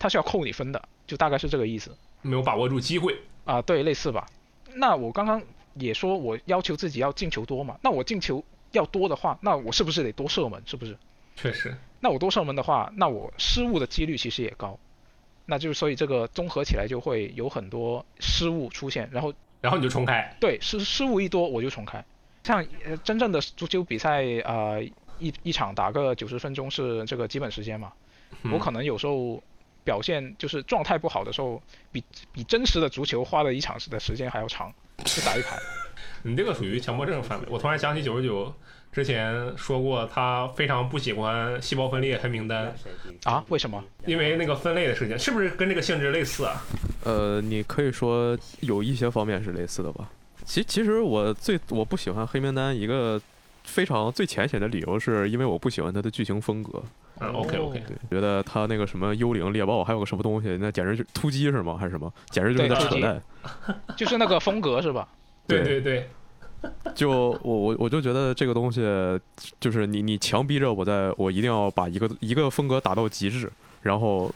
它是要扣你分的，就大概是这个意思。没有把握住机会啊，对，类似吧。那我刚刚也说我要求自己要进球多嘛，那我进球要多的话，那我是不是得多射门？是不是？确实。那我多射门的话，那我失误的几率其实也高。那就是所以这个综合起来就会有很多失误出现，然后然后你就重开。对，失失误一多我就重开。像呃真正的足球比赛啊，一一场打个九十分钟是这个基本时间嘛。我可能有时候表现就是状态不好的时候，比比真实的足球花了一场的时间还要长，去打一盘。你这个属于强迫症范围。我突然想起九十九之前说过，他非常不喜欢细胞分裂黑名单啊？为什么？因为那个分类的事情，是不是跟这个性质类似啊？呃，你可以说有一些方面是类似的吧。其其实我最我不喜欢黑名单一个非常最浅显的理由，是因为我不喜欢它的剧情风格。嗯，OK OK，对，觉得他那个什么幽灵猎豹还有个什么东西，那简直就突击是吗？还是什么？简直就是在扯淡。就是那个风格是吧？对对对。就我我我就觉得这个东西，就是你你强逼着我在我一定要把一个一个风格打到极致，然后，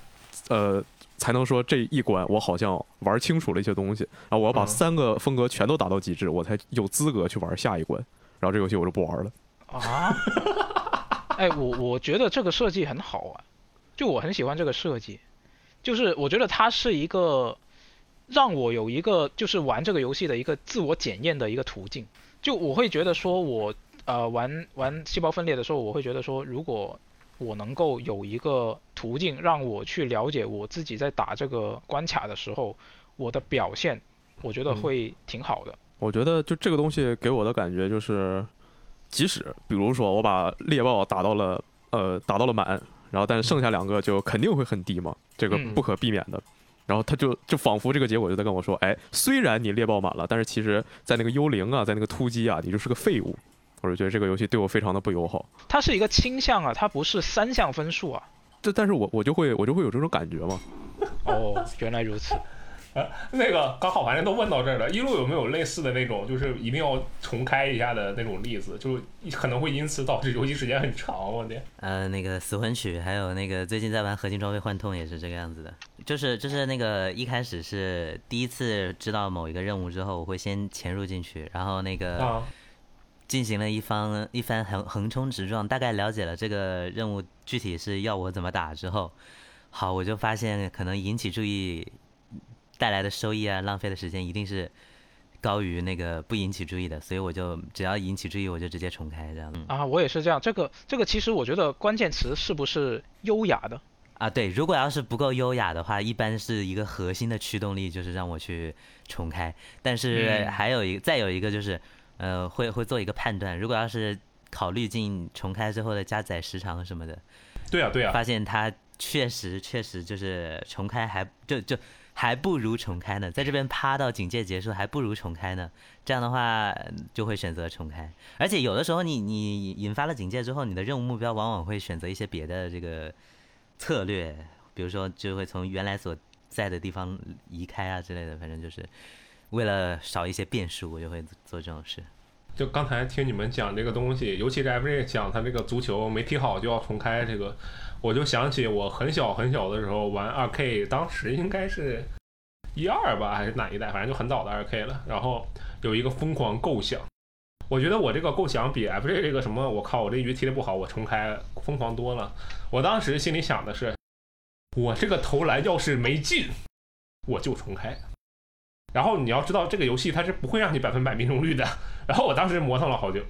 呃，才能说这一关我好像玩清楚了一些东西。然后我要把三个风格全都达到极致，我才有资格去玩下一关。然后这游戏我就不玩了。啊？哎，我我觉得这个设计很好啊，就我很喜欢这个设计，就是我觉得它是一个。让我有一个就是玩这个游戏的一个自我检验的一个途径，就我会觉得说，我呃玩玩细胞分裂的时候，我会觉得说，如果我能够有一个途径让我去了解我自己在打这个关卡的时候，我的表现，我觉得会挺好的。我觉得就这个东西给我的感觉就是，即使比如说我把猎豹打到了呃打到了满，然后但是剩下两个就肯定会很低嘛，这个不可避免的。然后他就就仿佛这个结果就在跟我说，哎，虽然你猎豹满了，但是其实，在那个幽灵啊，在那个突击啊，你就是个废物。我就觉得这个游戏对我非常的不友好。它是一个倾向啊，它不是三项分数啊。这，但是我我就会我就会有这种感觉嘛。哦，原来如此。呃，那个刚好反正都问到这儿了，一路有没有类似的那种，就是一定要重开一下的那种例子，就可能会因此导致游戏时间很长。我天。呃，那个死魂曲，还有那个最近在玩合金装备幻痛也是这个样子的，就是就是那个一开始是第一次知道某一个任务之后，我会先潜入进去，然后那个进行了一方一番横横冲直撞，大概了解了这个任务具体是要我怎么打之后，好，我就发现可能引起注意。带来的收益啊，浪费的时间一定是高于那个不引起注意的，所以我就只要引起注意，我就直接重开这样。啊，我也是这样。这个这个其实我觉得关键词是不是优雅的啊？对，如果要是不够优雅的话，一般是一个核心的驱动力就是让我去重开。但是还有一再有一个就是，呃，会会做一个判断，如果要是考虑进重开之后的加载时长什么的，对啊对啊，发现它确实确实就是重开还就就。还不如重开呢，在这边趴到警戒结束，还不如重开呢。这样的话就会选择重开，而且有的时候你你引发了警戒之后，你的任务目标往往会选择一些别的这个策略，比如说就会从原来所在的地方移开啊之类的，反正就是为了少一些变数，我就会做这种事。就刚才听你们讲这个东西，尤其是 FJ 讲他这个足球没踢好就要重开这个。我就想起我很小很小的时候玩二 K，当时应该是一二吧，还是哪一代，反正就很早的二 K 了。然后有一个疯狂构想，我觉得我这个构想比 FJ 这个什么，我靠，我这鱼踢的不好，我重开疯狂多了。我当时心里想的是，我这个投篮要是没进，我就重开。然后你要知道，这个游戏它是不会让你百分百命中率的。然后我当时磨蹭了好久。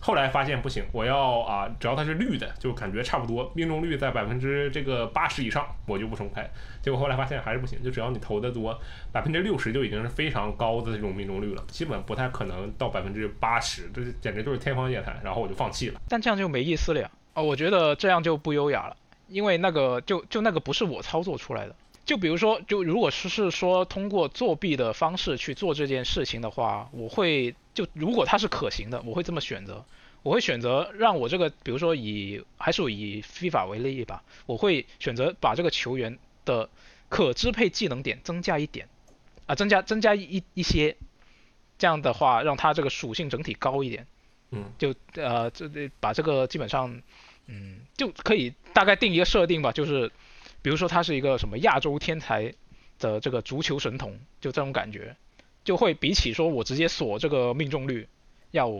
后来发现不行，我要啊，只要它是绿的，就感觉差不多，命中率在百分之这个八十以上，我就不重开。结果后来发现还是不行，就只要你投的多，百分之六十就已经是非常高的这种命中率了，基本不太可能到百分之八十，这简直就是天方夜谭。然后我就放弃了。但这样就没意思了呀！哦，我觉得这样就不优雅了，因为那个就就那个不是我操作出来的。就比如说，就如果是是说通过作弊的方式去做这件事情的话，我会就如果它是可行的，我会这么选择。我会选择让我这个，比如说以还是以非法为例吧，我会选择把这个球员的可支配技能点增加一点，啊，增加增加一一些，这样的话让他这个属性整体高一点。嗯，就呃这这把这个基本上，嗯，就可以大概定一个设定吧，就是。比如说他是一个什么亚洲天才的这个足球神童，就这种感觉，就会比起说我直接锁这个命中率要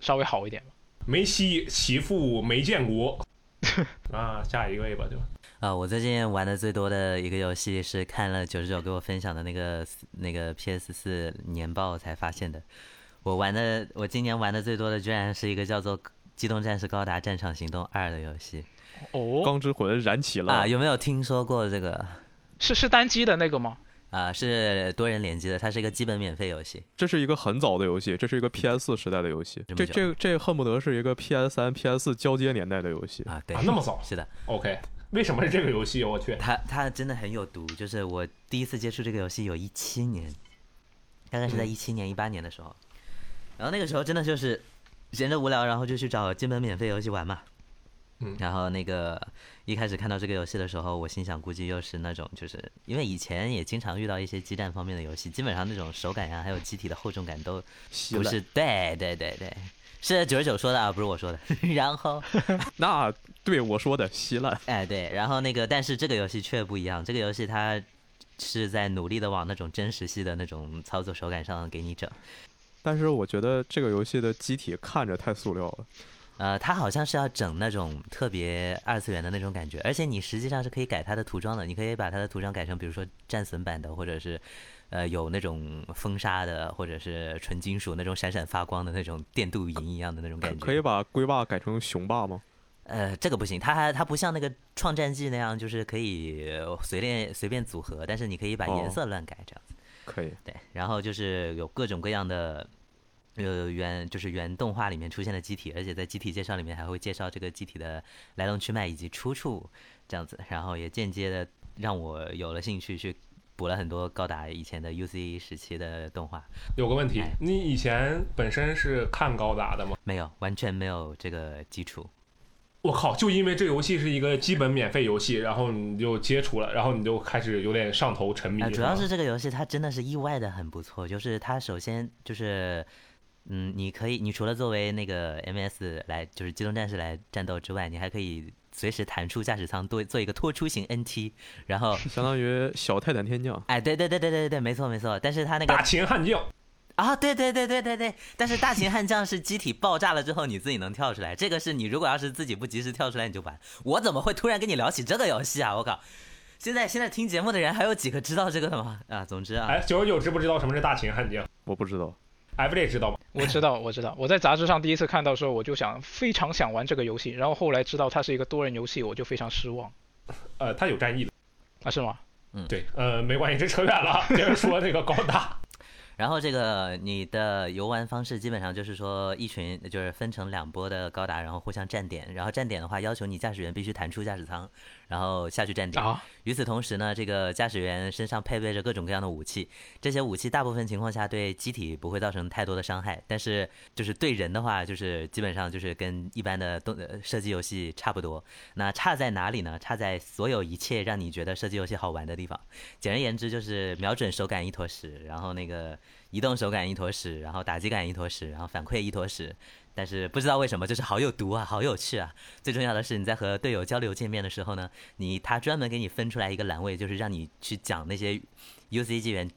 稍微好一点。梅西媳妇没见过 啊，下一位吧就。啊，我最近玩的最多的一个游戏是看了九十九给我分享的那个那个 PS 四年报才发现的。我玩的，我今年玩的最多的居然是一个叫做《机动战士高达战场行动二》的游戏哦，钢之魂燃起了啊！有没有听说过这个？是是单机的那个吗？啊，是多人联机的，它是一个基本免费游戏。这是一个很早的游戏，这是一个 PS 四时代的游戏。这这这恨不得是一个 PS 三、PS 四交接年代的游戏啊！对啊，那么早？是的。OK，为什么是这个游戏？我去，它它真的很有毒。就是我第一次接触这个游戏有一七年，大概是在一七年、一八年的时候。然后那个时候真的就是闲着无聊，然后就去找基本免费游戏玩嘛。嗯，然后那个一开始看到这个游戏的时候，我心想，估计又是那种，就是因为以前也经常遇到一些激战方面的游戏，基本上那种手感呀，还有机体的厚重感都 不是。对对对对，是九十九说的啊，不是我说的。然后，那对我说的稀烂。哎，对，然后那个，但是这个游戏却不一样，这个游戏它是在努力的往那种真实系的那种操作手感上给你整。但是我觉得这个游戏的机体看着太塑料了。呃，它好像是要整那种特别二次元的那种感觉，而且你实际上是可以改它的涂装的，你可以把它的涂装改成，比如说战损版的，或者是，呃，有那种风沙的，或者是纯金属那种闪闪发光的那种电镀银一样的那种感觉。可以把龟霸改成雄霸吗？呃，这个不行，它还它不像那个创战记那样，就是可以随便随便组合，但是你可以把颜色乱改这样子。可以。对，然后就是有各种各样的。呃，原就是原动画里面出现的机体，而且在机体介绍里面还会介绍这个机体的来龙去脉以及出处，这样子，然后也间接的让我有了兴趣去补了很多高达以前的 UC 时期的动画。有个问题，你以前本身是看高达的吗？没有，完全没有这个基础。我靠！就因为这游戏是一个基本免费游戏，然后你就接触了，然后你就开始有点上头沉迷。主要是这个游戏它真的是意外的很不错，就是它首先就是。嗯，你可以，你除了作为那个 MS 来，就是机动战士来战斗之外，你还可以随时弹出驾驶舱，做做一个拖出型 NT，然后相当于小泰坦天降。哎，对对对对对对，没错没错。但是他那个大秦悍将啊，对对对对对对。但是大秦悍将是机体爆炸了之后你自己能跳出来，这个是你如果要是自己不及时跳出来你就完。我怎么会突然跟你聊起这个游戏啊？我靠！现在现在听节目的人还有几个知道这个的吗？啊，总之啊，哎，九十九知不知道什么是大秦悍将？我不知道。F 类知道吗？我知道，我知道。我在杂志上第一次看到的时候，我就想非常想玩这个游戏，然后后来知道它是一个多人游戏，我就非常失望。呃，它有战役的啊？是吗？嗯，对，呃，没关系，这扯远了，接着说那个高达。然后这个你的游玩方式基本上就是说一群就是分成两波的高达，然后互相站点，然后站点的话要求你驾驶员必须弹出驾驶舱，然后下去站点。啊。与此同时呢，这个驾驶员身上配备着各种各样的武器，这些武器大部分情况下对机体不会造成太多的伤害，但是就是对人的话，就是基本上就是跟一般的动射击游戏差不多。那差在哪里呢？差在所有一切让你觉得射击游戏好玩的地方。简而言之，就是瞄准手感一坨屎，然后那个。移动手感一坨屎，然后打击感一坨屎，然后反馈一坨屎，但是不知道为什么就是好有毒啊，好有趣啊！最重要的是你在和队友交流见面的时候呢，你他专门给你分出来一个栏位，就是让你去讲那些 UC 纪元，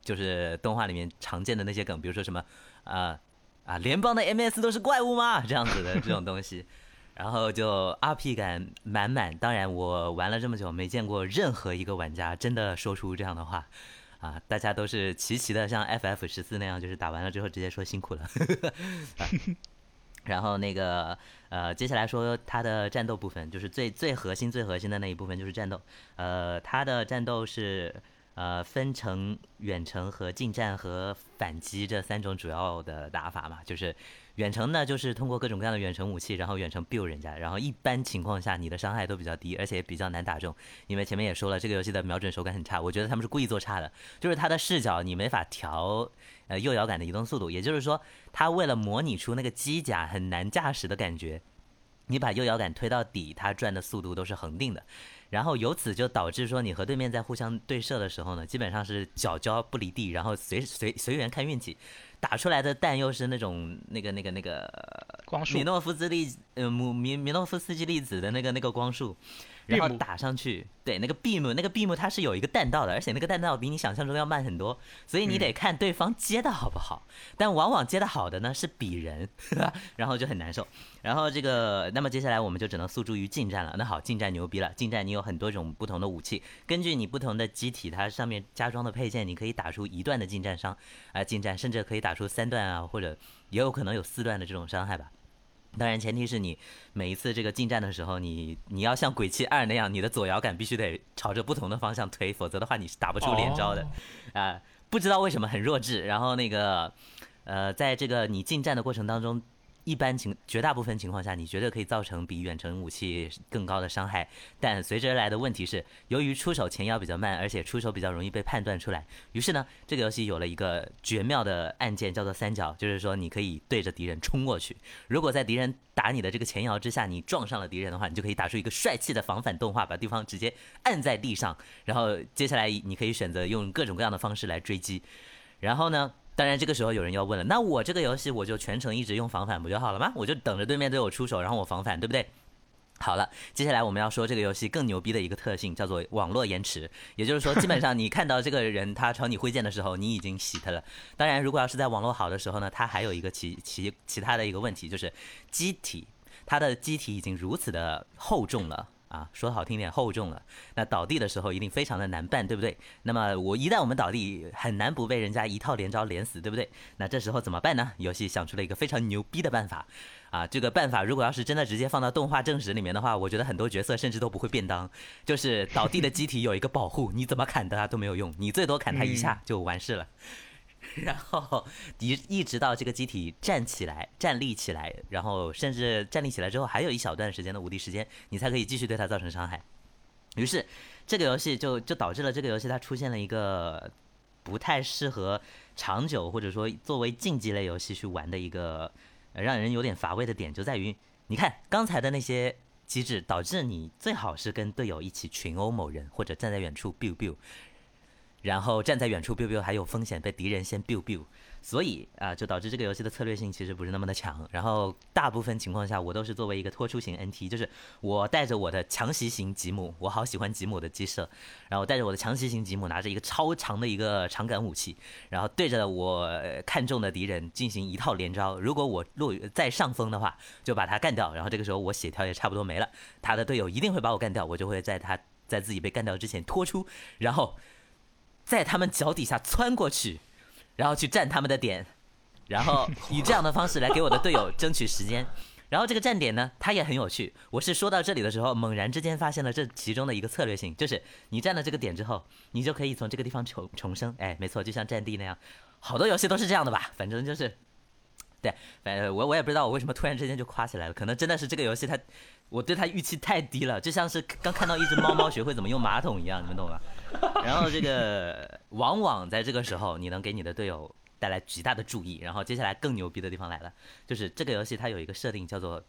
就是动画里面常见的那些梗，比如说什么啊啊联邦的 MS 都是怪物吗？这样子的这种东西，然后就 RP 感满满。当然我玩了这么久，没见过任何一个玩家真的说出这样的话。啊，大家都是齐齐的，像 FF 十四那样，就是打完了之后直接说辛苦了。啊、然后那个呃，接下来说它的战斗部分，就是最最核心、最核心的那一部分就是战斗。呃，它的战斗是呃分成远程和近战和反击这三种主要的打法嘛，就是。远程呢，就是通过各种各样的远程武器，然后远程 build 人家，然后一般情况下你的伤害都比较低，而且也比较难打中，因为前面也说了，这个游戏的瞄准手感很差，我觉得他们是故意做差的，就是它的视角你没法调呃右摇杆的移动速度，也就是说，它为了模拟出那个机甲很难驾驶的感觉，你把右摇杆推到底，它转的速度都是恒定的，然后由此就导致说你和对面在互相对射的时候呢，基本上是脚胶不离地，然后随 随随缘看运气。打出来的弹又是那种那个那个那个光束，米诺夫斯粒呃米米诺夫斯基粒子的那个那个光束，然后打上去，对那个 beam，那个 beam 它是有一个弹道的，而且那个弹道比你想象中要慢很多，所以你得看对方接的好不好。但往往接的好的呢是鄙人，然后就很难受。然后这个，那么接下来我们就只能诉诸于近战了。那好，近战牛逼了，近战你有很多种不同的武器，根据你不同的机体，它上面加装的配件，你可以打出一段的近战伤，啊，近战甚至可以打出三段啊，或者也有可能有四段的这种伤害吧。当然，前提是你每一次这个近战的时候，你你要像鬼泣二那样，你的左摇杆必须得朝着不同的方向推，否则的话你是打不出连招的。啊，不知道为什么很弱智。然后那个，呃，在这个你近战的过程当中。一般情绝大部分情况下，你绝对可以造成比远程武器更高的伤害，但随之而来的问题是，由于出手前摇比较慢，而且出手比较容易被判断出来。于是呢，这个游戏有了一个绝妙的按键，叫做三角，就是说你可以对着敌人冲过去。如果在敌人打你的这个前摇之下，你撞上了敌人的话，你就可以打出一个帅气的防反动画，把对方直接按在地上。然后接下来你可以选择用各种各样的方式来追击。然后呢？当然，这个时候有人要问了，那我这个游戏我就全程一直用防反不就好了吗？我就等着对面对我出手，然后我防反，对不对？好了，接下来我们要说这个游戏更牛逼的一个特性，叫做网络延迟。也就是说，基本上你看到这个人他朝你挥剑的时候，你已经洗他了。当然，如果要是在网络好的时候呢，它还有一个其其其他的一个问题，就是机体，它的机体已经如此的厚重了。啊，说的好听点，厚重了。那倒地的时候一定非常的难办，对不对？那么我一旦我们倒地，很难不被人家一套连招连死，对不对？那这时候怎么办呢？游戏想出了一个非常牛逼的办法。啊，这个办法如果要是真的直接放到动画正史里面的话，我觉得很多角色甚至都不会便当。就是倒地的机体有一个保护，你怎么砍他都没有用，你最多砍他一下就完事了。然后一一直到这个机体站起来、站立起来，然后甚至站立起来之后，还有一小段时间的无敌时间，你才可以继续对它造成伤害。于是，这个游戏就就导致了这个游戏它出现了一个不太适合长久或者说作为竞技类游戏去玩的一个让人有点乏味的点，就在于你看刚才的那些机制，导致你最好是跟队友一起群殴某人，或者站在远处 biu biu。然后站在远处 biu biu 还有风险被敌人先 biu biu，所以啊就导致这个游戏的策略性其实不是那么的强。然后大部分情况下我都是作为一个拖出型 NT，就是我带着我的强袭型吉姆，我好喜欢吉姆的机设，然后带着我的强袭型吉姆，拿着一个超长的一个长杆武器，然后对着我看中的敌人进行一套连招。如果我落在上风的话，就把他干掉。然后这个时候我血条也差不多没了，他的队友一定会把我干掉，我就会在他在自己被干掉之前拖出，然后。在他们脚底下窜过去，然后去占他们的点，然后以这样的方式来给我的队友争取时间。然后这个站点呢，它也很有趣。我是说到这里的时候，猛然之间发现了这其中的一个策略性，就是你占了这个点之后，你就可以从这个地方重重生。哎，没错，就像战地那样，好多游戏都是这样的吧？反正就是，对，反正我我也不知道我为什么突然之间就夸起来了，可能真的是这个游戏它。我对他预期太低了，就像是刚看到一只猫猫学会怎么用马桶一样，你们懂吗？然后这个往往在这个时候，你能给你的队友带来极大的注意。然后接下来更牛逼的地方来了，就是这个游戏它有一个设定叫做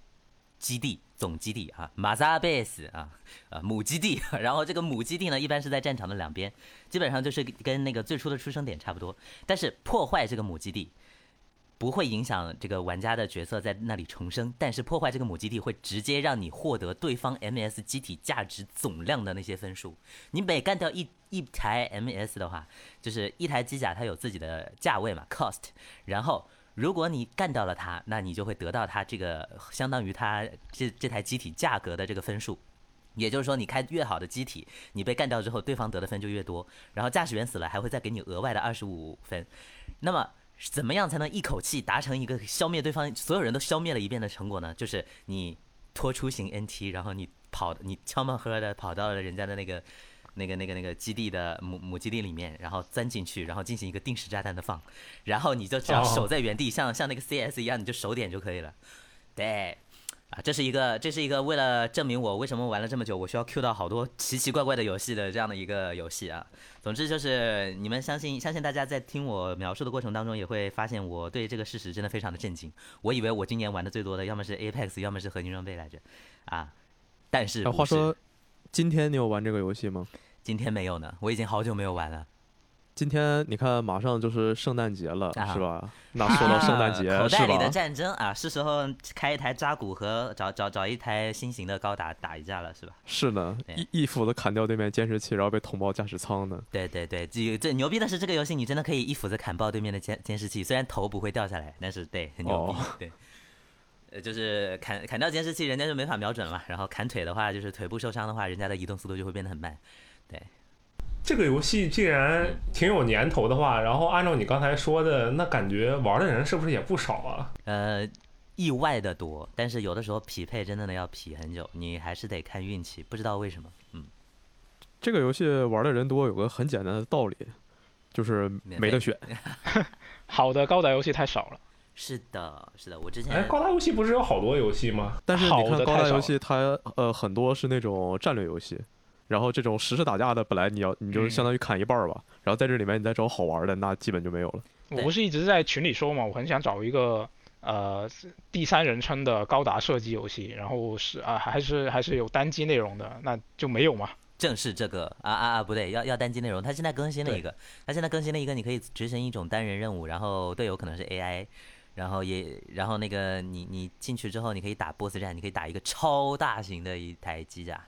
基地总基地啊，马扎贝斯啊，呃母基地。然后这个母基地呢，一般是在战场的两边，基本上就是跟那个最初的出生点差不多。但是破坏这个母基地。不会影响这个玩家的角色在那里重生，但是破坏这个母基地会直接让你获得对方 MS 机体价值总量的那些分数。你每干掉一一台 MS 的话，就是一台机甲它有自己的价位嘛，cost。然后如果你干掉了它，那你就会得到它这个相当于它这这台机体价格的这个分数。也就是说，你开越好的机体，你被干掉之后，对方得的分就越多。然后驾驶员死了，还会再给你额外的二十五分。那么。怎么样才能一口气达成一个消灭对方所有人都消灭了一遍的成果呢？就是你拖出型 NT，然后你跑，你悄摸呵的跑到了人家的那个、那个、那个、那个基地的母母基地里面，然后钻进去，然后进行一个定时炸弹的放，然后你就只要守在原地，像像那个 CS 一样，你就守点就可以了。对。啊，这是一个，这是一个为了证明我为什么玩了这么久，我需要 Q 到好多奇奇怪怪的游戏的这样的一个游戏啊。总之就是你们相信，相信大家在听我描述的过程当中，也会发现我对这个事实真的非常的震惊。我以为我今年玩的最多的，要么是 Apex，要么是合金装备来着，啊，但是话说，今天你有玩这个游戏吗？今天没有呢，我已经好久没有玩了。今天你看，马上就是圣诞节了，啊是吧？那说到圣诞节，啊 口袋里的？战争啊，是时候开一台扎古和找找找一台新型的高达打一架了，是吧？是呢，一一斧子砍掉对面监视器，然后被捅爆驾驶舱呢。对对对，这这牛逼的是这个游戏，你真的可以一斧子砍爆对面的监监视器，虽然头不会掉下来，但是对很牛逼，哦对。呃，就是砍砍掉监视器，人家就没法瞄准了。然后砍腿的话，就是腿部受伤的话，人家的移动速度就会变得很慢。这个游戏既然挺有年头的话，然后按照你刚才说的，那感觉玩的人是不是也不少啊？呃，意外的多，但是有的时候匹配真的要匹很久，你还是得看运气，不知道为什么。嗯，这个游戏玩的人多，有个很简单的道理，就是没得选。好的高达游戏太少了。是的，是的，我之前哎，前高达游戏不是有好多游戏吗？但是好你看高达游戏它，呃很多是那种战略游戏，然后这种实时打架的，本来你要你就嗯相当于砍一半儿吧，然后在这里面你再找好玩的，那基本就没有了。我不是一直在群里说嘛，我很想找一个呃第三人称的高达射击游戏，然后是啊、还是还是有单机内容的，那就没有嘛。正是这个啊啊啊，不对，要要单机内容。它现在更新了一个，它现在更新了一个，你可以执行一种单人任务，然后队友可能是 AI，然后也然后那个你你进去之后，你可以打 BOSS 战，你可以打一个超大型的一台机甲，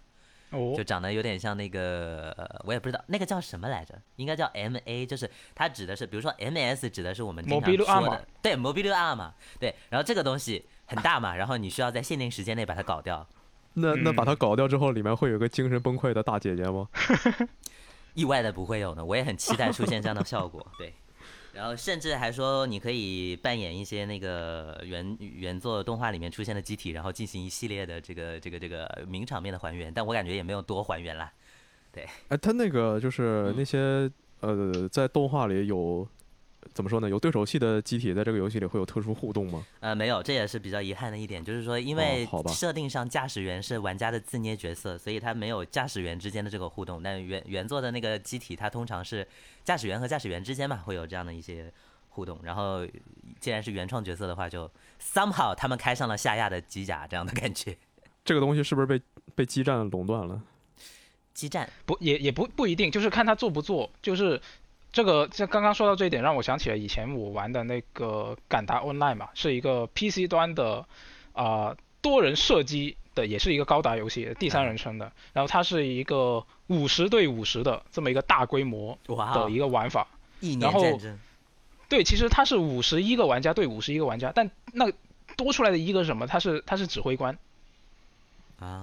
哦。就，长得有点像那个，呃，我也不知道那个叫什么来着，应该叫 MA，就是它指的是，比如说 MS 指的是我们经常说的，对，Mobile Armor，对，然后这个东西很大嘛，然后你需要在限定时间内把它搞掉，那那把嗯它搞掉之后，里面会有个精神崩溃的大姐姐吗？意外的不会有呢，我也很期待出现这样的效果，对。然后甚至还说你可以扮演一些那个原原作动画里面出现的机体，然后进行一系列的这个这个这个名场面的还原，但我感觉也没有多还原啦。哎，他那个就是那些呃，在动画里有怎么说呢？有对手戏的机体在这个游戏里会有特殊互动吗？呃，没有，这也是比较遗憾的一点，就是说，因为设定上驾驶员是玩家的自捏角色，所以他没有驾驶员之间的这个互动。但原原作的那个机体，它通常是驾驶员和驾驶员之间嘛，会有这样的一些互动。然后，既然是原创角色的话，就 somehow 他们开上了夏亚的机甲这样的感觉。这个东西是不是被被基站垄断了？基站，不也也不不一定，就是看他做不做。就是这个，像刚刚说到这一点，让我想起了以前我玩的那个《敢达 Online》嘛，是一个 PC 端的啊、多人射击的，也是一个高达游戏，第三人称的。然后它是一个五十对五十的这么一个大规模的一个玩法。一年然后战争，对，其实它是五十一个玩家对五十一个玩家，但那多出来的一个是什么？他是他是指挥官，啊，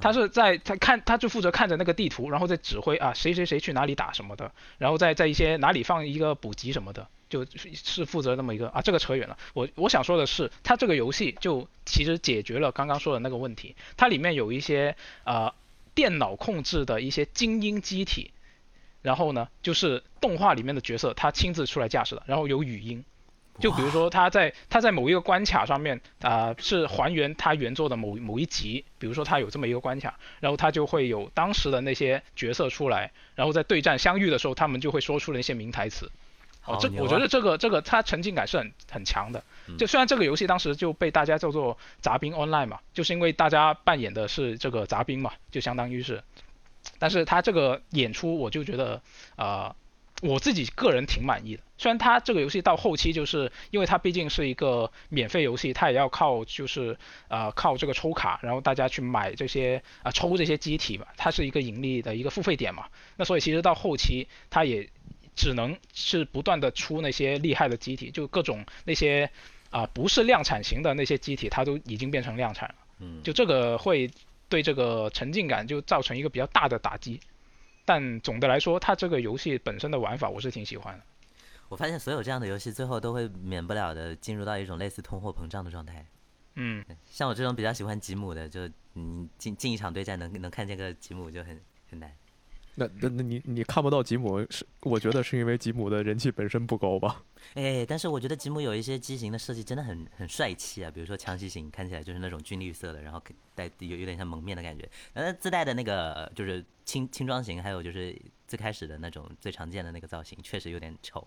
他是在他看他就负责看着那个地图，然后再指挥啊谁谁谁去哪里打什么的，然后再在一些哪里放一个补给什么的，就是负责那么一个啊。这个扯远了，我我想说的是，它这个游戏就其实解决了刚刚说的那个问题，它里面有一些呃电脑控制的一些精英机体，然后呢就是动画里面的角色他亲自出来驾驶的，然后有语音。就比如说他在他在某一个关卡上面啊、是还原他原作的某某一集，比如说他有这么一个关卡，然后他就会有当时的那些角色出来，然后在对战相遇的时候，他们就会说出那些名台词。哦，这我觉得这个这个它沉浸感是很很强的。嗯就虽然这个游戏当时就被大家叫做杂兵 online 嘛，就是因为大家扮演的是这个杂兵嘛，就相当于是，但是他这个演出我就觉得呃。我自己个人挺满意的，虽然它这个游戏到后期就是因为它毕竟是一个免费游戏，它也要靠就是呃靠这个抽卡，然后大家去买这些啊、抽这些机体嘛，它是一个盈利的一个付费点嘛，那所以其实到后期它也只能是不断的出那些厉害的机体，就各种那些啊、不是量产型的那些机体，它都已经变成量产了。嗯，就这个会对这个沉浸感就造成一个比较大的打击。但总的来说，它这个游戏本身的玩法我是挺喜欢的。我发现所有这样的游戏最后都会免不了的进入到一种类似通货膨胀的状态。嗯，像我这种比较喜欢吉姆的，就你进进一场对战能能看见个吉姆就很很难。那那那你你看不到吉姆是？我觉得是因为吉姆的人气本身不高吧？哎，但是我觉得吉姆有一些机型的设计真的很很帅气啊，比如说强袭型看起来就是那种军绿色的，然后带有有点像蒙面的感觉。呃，自带的那个就是轻轻装型，还有就是最开始的那种最常见的那个造型，确实有点丑。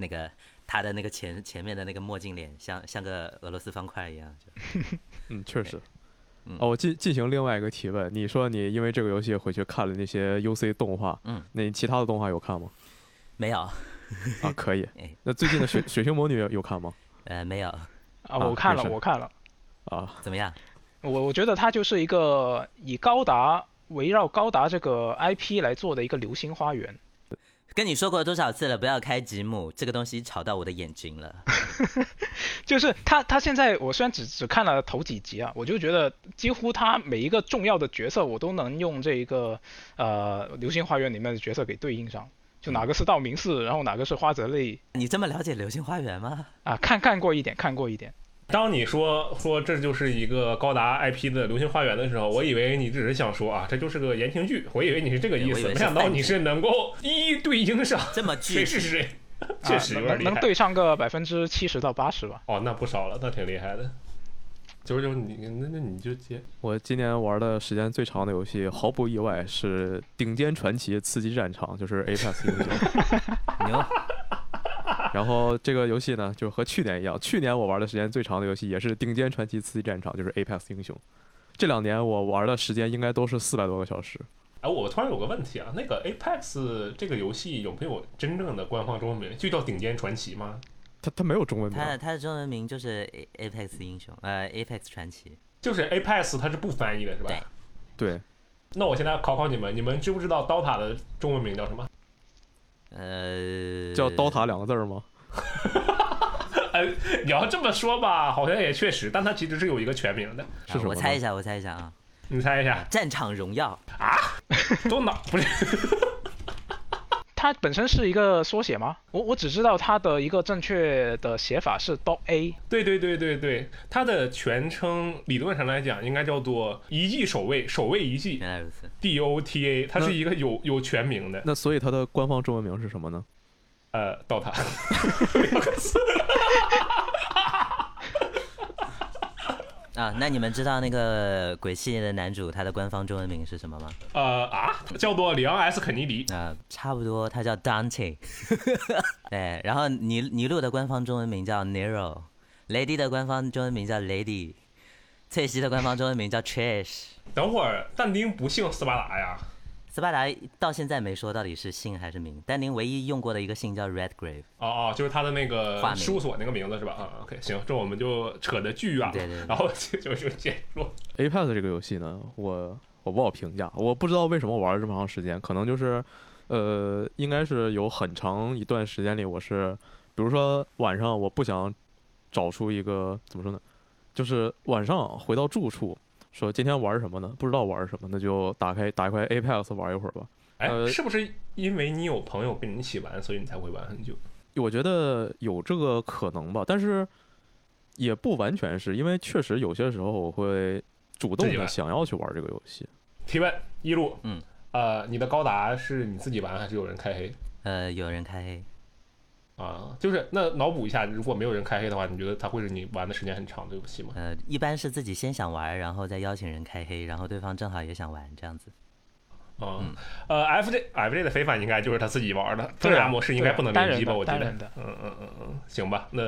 那个他的那个前前面的那个墨镜脸，像像个俄罗斯方块一样。就 嗯，确实。嗯哦，我进进行另外一个提问，你说你因为这个游戏回去看了那些 UC 动画，嗯，那你其他的动画有看吗？没有，啊，可以 哎。那最近的水水星魔女有看吗？呃，没有，啊，啊我看了，我看了，啊，怎么样？我我觉得它就是一个以高达围绕高达这个 IP 来做的一个流星花园。跟你说过多少次了，不要开吉姆，这个东西吵到我的眼睛了。就是他，他现在我虽然只只看了头几集啊，我就觉得几乎他每一个重要的角色，我都能用这一个呃《流星花园》里面的角色给对应上，就哪个是道明寺，然后哪个是花泽类你这么了解《流星花园》吗？啊，看看过一点，看过一点。当你说说这就是一个高达 IP 的《流星花园》的时候，我以为你只是想说啊，这就是个言情剧，我以为你是这个意思，没想到你是能够一一对应上这么具体，是谁，确实有点厉害。啊能能对上个百分之七十到八十吧。哦，那不少了，那挺厉害的。九九，你那那你就接我今年玩的时间最长的游戏，毫不意外是《顶尖传奇：刺激战场》，就是 Apex 英雄。牛。然后这个游戏呢，就和去年一样，去年我玩的时间最长的游戏也是《顶尖传奇：刺激战场》，就是 Apex 英雄。这两年我玩的时间应该都是四百多个小时。哎，我突然有个问题啊，那个 Apex 这个游戏有没有真正的官方中文名？就叫《顶尖传奇》吗？它它没有中文名它，它的中文名就是 A Apex 英雄，呃，Apex 传奇。就是 Apex 它是不翻译的，是吧？对对，那我现在考考你们，你们知不知道 DOTA 的中文名叫什么？呃，叫刀塔两个字儿吗？呃，你要这么说吧，好像也确实，但它其实是有一个全名的。是什么呢我猜一下，我猜一下啊，你猜一下，战场荣耀。啊都哪不是？它本身是一个缩写吗？我我只知道它的一个正确的写法是 dot A。对对对对对，它的全称理论上来讲应该叫做遗迹守卫，守卫遗迹原来如此，D O T A，它是一个有有全名的。那所以它的官方中文名是什么呢？呃，DOTA。啊，那你们知道那个鬼系列的男主他的官方中文名是什么吗？呃啊，叫做里昂 S 肯尼迪。啊、差不多，他叫 Dante。对，然后尼尼禄的官方中文名叫 Nero，Lady 的官方中文名叫 Lady，翠西的官方中文名叫 Trish。等会儿，但丁不姓斯巴达呀？斯巴达到现在没说到底是姓还是名，但您唯一用过的一个姓叫 Redgrave。哦哦，就是他的那个事务所那个名字是吧？啊，OK，行，这我们就扯得巨远了。对对对然后就就就结束。Apex 这个游戏呢，我我不好评价，我不知道为什么玩了这么长时间，可能就是，呃，应该是有很长一段时间里，我是，比如说晚上我不想找出一个怎么说呢，就是晚上回到住处，说今天玩什么呢？不知道玩什么，那就打开打开 Apex 玩一会儿吧。哎，呃是不是因为你有朋友跟你一起玩，所以你才会玩很久？我觉得有这个可能吧，但是也不完全是因为确实有些时候我会主动的想要去玩这个游戏。提问一路，嗯，呃，你的高达是你自己玩还是有人开黑呃，有人开黑，啊？就是那脑补一下，如果没有人开黑的话，你觉得它会是你玩的时间很长的游戏吗？呃，一般是自己先想玩，然后再邀请人开黑，然后对方正好也想玩这样子。啊、嗯呃，FJ FJ 的非凡应该就是他自己玩的，对啊分俩模式应该不能单机吧？我觉得单人。的。嗯嗯嗯嗯，行吧，那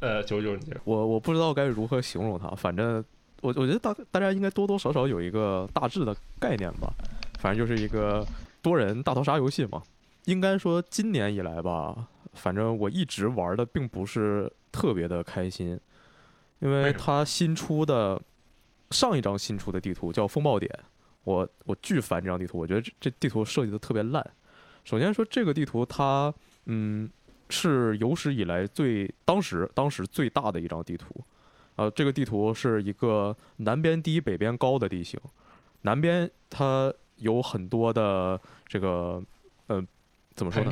呃九九。我我不知道该如何形容它，反正我我觉得大大家应该多多少少有一个大致的概念吧，反正就是一个多人大逃杀游戏嘛。应该说今年以来吧，反正我一直玩的并不是特别的开心，因为它新出的上一张新出的地图叫风暴点，我我巨烦这张地图，我觉得这这地图设计的特别烂。首先说这个地图它嗯是有史以来最当时当时最大的一张地图，呃，这个地图是一个南边低北边高的地形，南边它有很多的这个呃怎么说呢？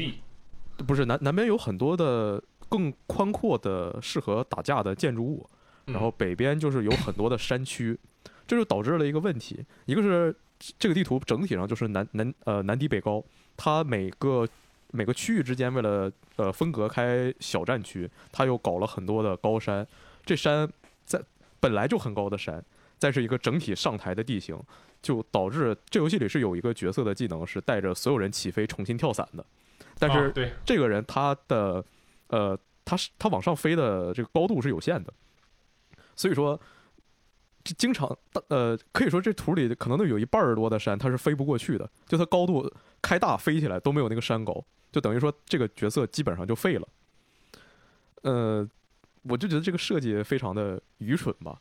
不是南南边有很多的更宽阔的适合打架的建筑物，嗯然后北边就是有很多的山区，这就导致了一个问题，一个是这个地图整体上就是南南呃南低北高，它每个每个区域之间为了呃分隔开小战区，它又搞了很多的高山，这山在本来就很高的山，再是一个整体上台的地形，就导致这游戏里是有一个角色的技能是带着所有人起飞重新跳伞的，但是啊对这个人他的呃，他是他往上飞的这个高度是有限的，所以说这经常呃，可以说这图里可能都有一半儿多的山，他是飞不过去的，就他高度开大飞起来都没有那个山高，就等于说这个角色基本上就废了。呃，我就觉得这个设计非常的愚蠢吧。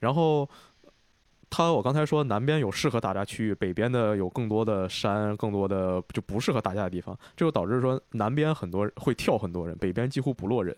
然后，他我刚才说南边有适合打架区域，北边的有更多的山，更多的就不适合打架的地方，这就导致说南边很多会跳很多人，北边几乎不落人。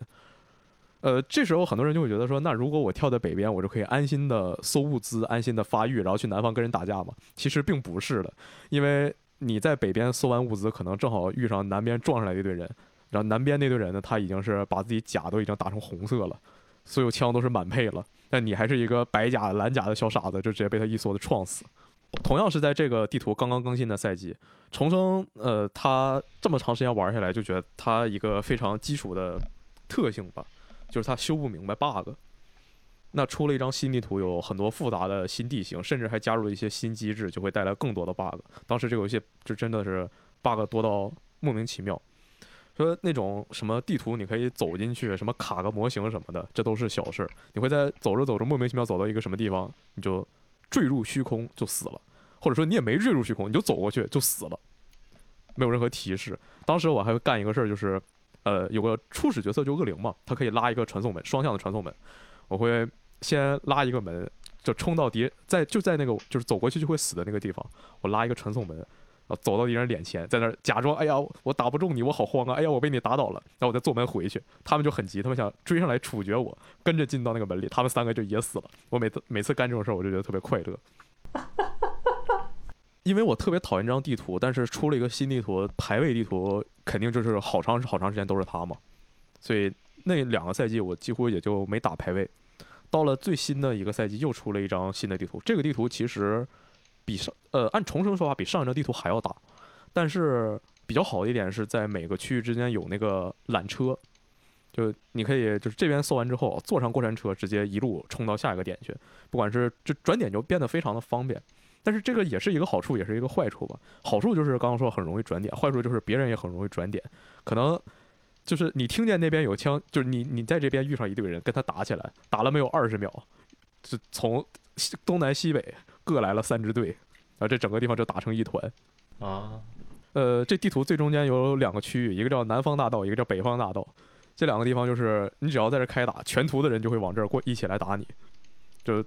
呃，这时候很多人就会觉得说，那如果我跳在北边，我就可以安心的搜物资，安心的发育，然后去南方跟人打架嘛？其实并不是的，因为你在北边搜完物资，可能正好遇上南边撞上来一队人，然后南边那队人呢，他已经是把自己甲都已经打成红色了，所有枪都是满配了，但你还是一个白甲蓝甲的小傻子，就直接被他一梭子撞死。同样是在这个地图刚刚更新的赛季，重生，呃，他这么长时间玩下来，就觉得他一个非常基础的特性吧。就是他修不明白 bug，那出了一张新地图，有很多复杂的新地形，甚至还加入了一些新机制，就会带来更多的 bug。当时这个游戏就真的是 bug 多到莫名其妙。说那种什么地图你可以走进去，什么卡个模型什么的，这都是小事儿。你会在走着走着莫名其妙走到一个什么地方，你就坠入虚空就死了，或者说你也没坠入虚空，你就走过去就死了，没有任何提示。当时我还会干一个事儿，就是。呃，有个初始角色就恶灵嘛，他可以拉一个传送门，双向的传送门。我会先拉一个门，就冲到敌在就在那个就是走过去就会死的那个地方，我拉一个传送门，走到敌人脸前，在那儿假装，哎呀，我打不中你，我好慌啊，哎呀，我被你打倒了，然后我再坐门回去。他们就很急，他们想追上来处决我，跟着进到那个门里，他们三个就也死了。我每次每次干这种事儿，我就觉得特别快乐。因为我特别讨厌这张地图，但是出了一个新地图，排位地图肯定就是好长好长时间都是它嘛，所以那两个赛季我几乎也就没打排位。到了最新的一个赛季，又出了一张新的地图，这个地图其实比上呃按重生说法比上一张地图还要大，但是比较好的一点是在每个区域之间有那个缆车，就你可以就是这边搜完之后坐上过山车直接一路冲到下一个点去，不管是就转点就变得非常的方便。但是这个也是一个好处，也是一个坏处吧。好处就是刚刚说很容易转点，坏处就是别人也很容易转点。可能就是你听见那边有枪，就是你你在这边遇上一队人跟他打起来，打了没有二十秒，就从东南西北各来了三支队，然后这整个地方就打成一团。啊，呃，这地图最中间有两个区域，一个叫南方大道，一个叫北方大道。这两个地方就是你只要在这开打，全图的人就会往这儿过一起来打你，就。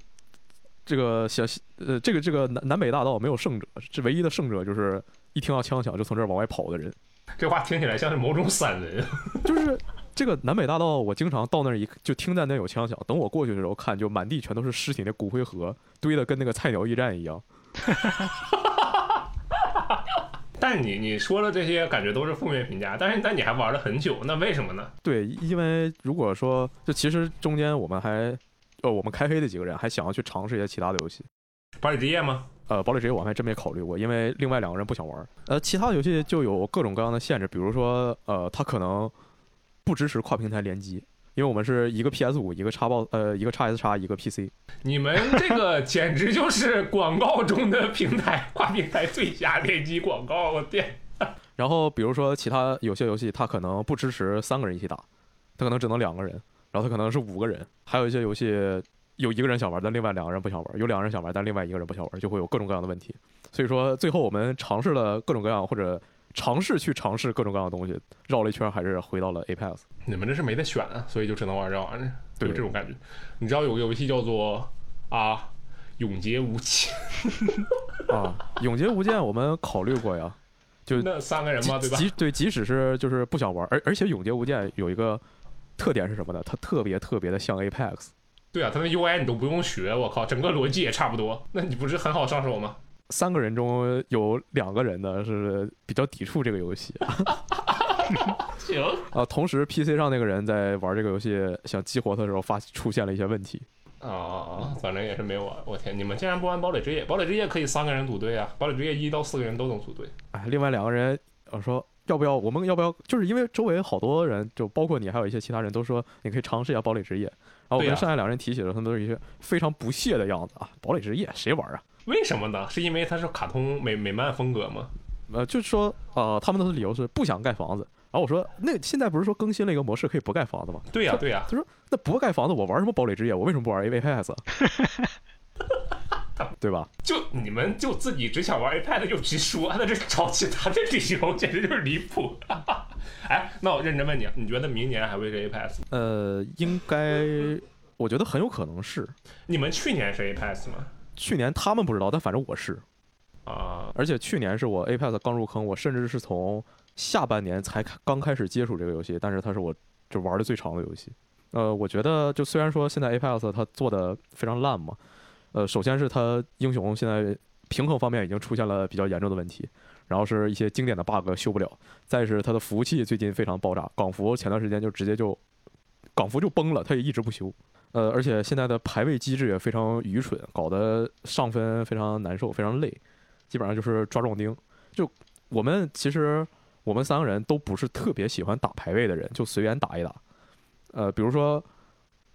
这个小呃，这个这个南南北大道没有胜者，这唯一的胜者就是一听到枪响就从这儿往外跑的人。这话听起来像是某种散人。就是这个南北大道，我经常到那儿一就听在那有枪响，等我过去的时候看，就满地全都是尸体，那骨灰盒堆的跟那个菜鸟驿站一样。但你你说的这些感觉都是负面评价，但是但你还玩了很久，那为什么呢？对，因为如果说就其实中间我们还。呃，我们开黑的几个人还想要去尝试一些其他的游戏，堡垒之夜吗？呃，堡垒之夜我还真没考虑过，因为另外两个人不想玩。呃，其他的游戏就有各种各样的限制，比如说，呃，他可能不支持跨平台联机，因为我们是一个 PS 五，一个叉 box，呃，一个叉 S 叉，一个 PC。你们这个 简直就是广告中的平台跨平台最佳联机广告，我天！然后比如说其他有些游戏，它可能不支持三个人一起打，它可能只能两个人。然后它可能是五个人，还有一些游戏有一个人想玩，但另外两个人不想玩；有两个人想玩，但另外一个人不想玩，就会有各种各样的问题。所以说，最后我们尝试了各种各样，或者尝试去尝试各种各样的东西，绕了一圈还是回到了 Apex。你们这是没得选啊，所以就只能玩这玩意儿，有这种感觉。你知道有个游戏叫做啊《永劫无间》啊，《永劫无间》我们考虑过呀，就那三个人嘛，对吧？即对，即使是就是不想玩，而而且《永劫无间》有一个。特点是什么呢？它特别特别的像 Apex。对啊，它那 UI 你都不用学，我靠，整个逻辑也差不多。那你不是很好上手吗？三个人中有两个人呢是比较抵触这个游戏。行 啊，同时 PC 上那个人在玩这个游戏想激活它的时候发出现了一些问题。啊啊啊！反正也是没玩。我天，你们竟然不玩堡垒之夜？堡垒之夜可以三个人组队啊！堡垒之夜一到四个人都能组队。哎，另外两个人我说。要不要？我们要不要？就是因为周围好多人，就包括你，还有一些其他人都说你可以尝试一下堡垒之夜。然后我跟剩下两人提起了，他们都是一些非常不屑的样子啊！堡垒之夜谁玩啊？为什么呢？是因为它是卡通美美漫风格吗？呃，就是说，呃，他们的理由是不想盖房子。然后我说，那现在不是说更新了一个模式可以不盖房子吗？对呀，对呀。他说，那不盖房子，我玩什么堡垒之夜？我为什么不玩 A V P S？对吧？就你们就自己只想玩 iPad 就直说，那这找其他的理由简直就是离谱。哎，那我认真问你，你觉得明年还会是 Apex？呃，应该，我觉得很有可能是。你们去年是 Apex 吗？去年他们不知道，但反正我是。啊，而且去年是我 Apex 刚入坑，我甚至是从下半年才刚开始接触这个游戏，但是它是我就玩的最长的游戏。呃，我觉得就虽然说现在 Apex 它做的非常烂嘛，呃，首先是它英雄现在平衡方面已经出现了比较严重的问题，然后是一些经典的 bug 修不了，再是它的服务器最近非常爆炸，港服前段时间就直接就港服就崩了，它也一直不修。呃，而且现在的排位机制也非常愚蠢，搞得上分非常难受，非常累。基本上就是抓壮丁，就我们其实我们三个人都不是特别喜欢打排位的人，就随缘打一打。呃，比如说，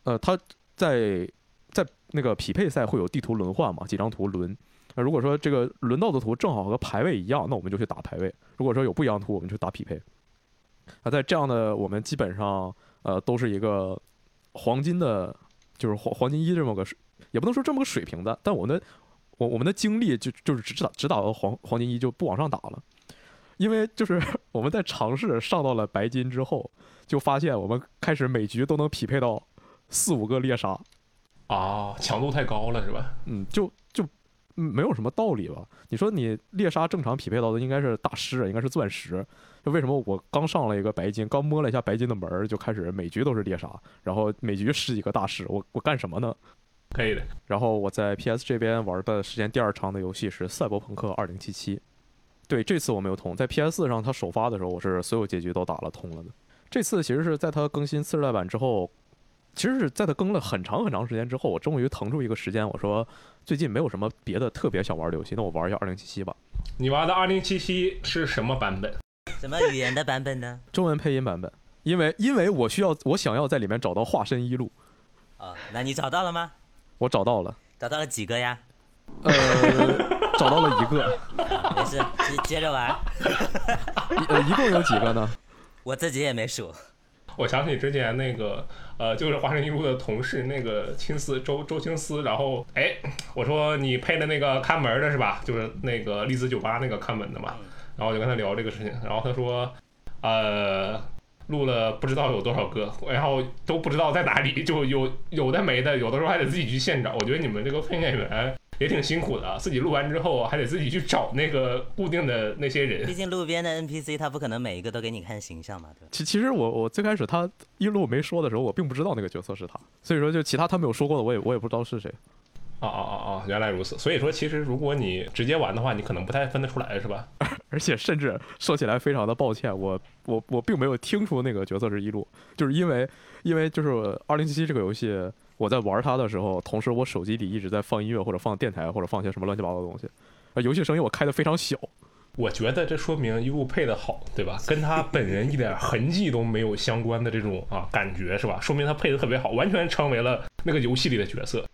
呃，他在在那个匹配赛会有地图轮换嘛，几张图轮。那如果说这个轮到的图正好和排位一样，那我们就去打排位；如果说有不一样图，我们就打匹配。啊，在这样的我们基本上呃都是一个黄金的，就是黄黄金一这么个水，也不能说这么个水平的，但我们的。我我们的精力就就是只打只打到黄黄金一就不往上打了，因为就是 我们在尝试上到了白金之后，就发现我们开始每局都能匹配到四五个猎杀，啊，强度太高了是吧？嗯，就就没有什么道理吧？你说你猎杀正常匹配到的应该是大师，应该是钻石，就为什么我刚上了一个白金，刚摸了一下白金的门就开始每局都是猎杀，然后每局十几个大师，我我干什么呢？可以的。然后我在 PS 这边玩的时间第二长的游戏是《赛博朋克2077》。对，这次我没有通。在 PS 上它首发的时候，我是所有结局都打了通了的。这次其实是在它更新次世代版之后，其实是在它更了很长很长时间之后，我终于腾出一个时间，我说最近没有什么别的特别想玩的游戏，那我玩一下2077吧。你玩的二零七七是什么版本？什么语言的版本呢？中文配音版本。因为因为我需要，我想要在里面找到化身一路。啊，那你找到了吗？我找到了，找到了几个呀？呃，找到了一个。没事，接接着玩。呃，一共有几个呢？我自己也没数。我想起之前那个，呃，就是华晨宇路的同事那个青丝周周青丝，然后哎，我说你配的那个看门的是吧？就是那个丽兹酒吧那个看门的嘛。然后我就跟他聊这个事情，然后他说，呃。录了不知道有多少个，然后都不知道在哪里，就有有的没的，有的时候还得自己去现找。我觉得你们这个配音演员也挺辛苦的，自己录完之后还得自己去找那个固定的那些人。毕竟路边的 NPC 他不可能每一个都给你看形象嘛，对吧？其其实我我最开始他一路没说的时候，我并不知道那个角色是他，所以说就其他他没有说过的，我也我也不知道是谁。哦哦哦哦，原来如此。所以说，其实如果你直接玩的话，你可能不太分得出来，是吧？而且甚至说起来非常的抱歉，我我我并没有听出那个角色是一路，就是因为因为就是二零七七这个游戏，我在玩它的时候，同时我手机里一直在放音乐或者放电台或者放些什么乱七八糟的东西，啊，游戏声音我开的非常小。我觉得这说明一部配的好，对吧？跟他本人一点痕迹都没有相关的这种啊感觉，是吧？说明他配的特别好，完全成为了那个游戏里的角色。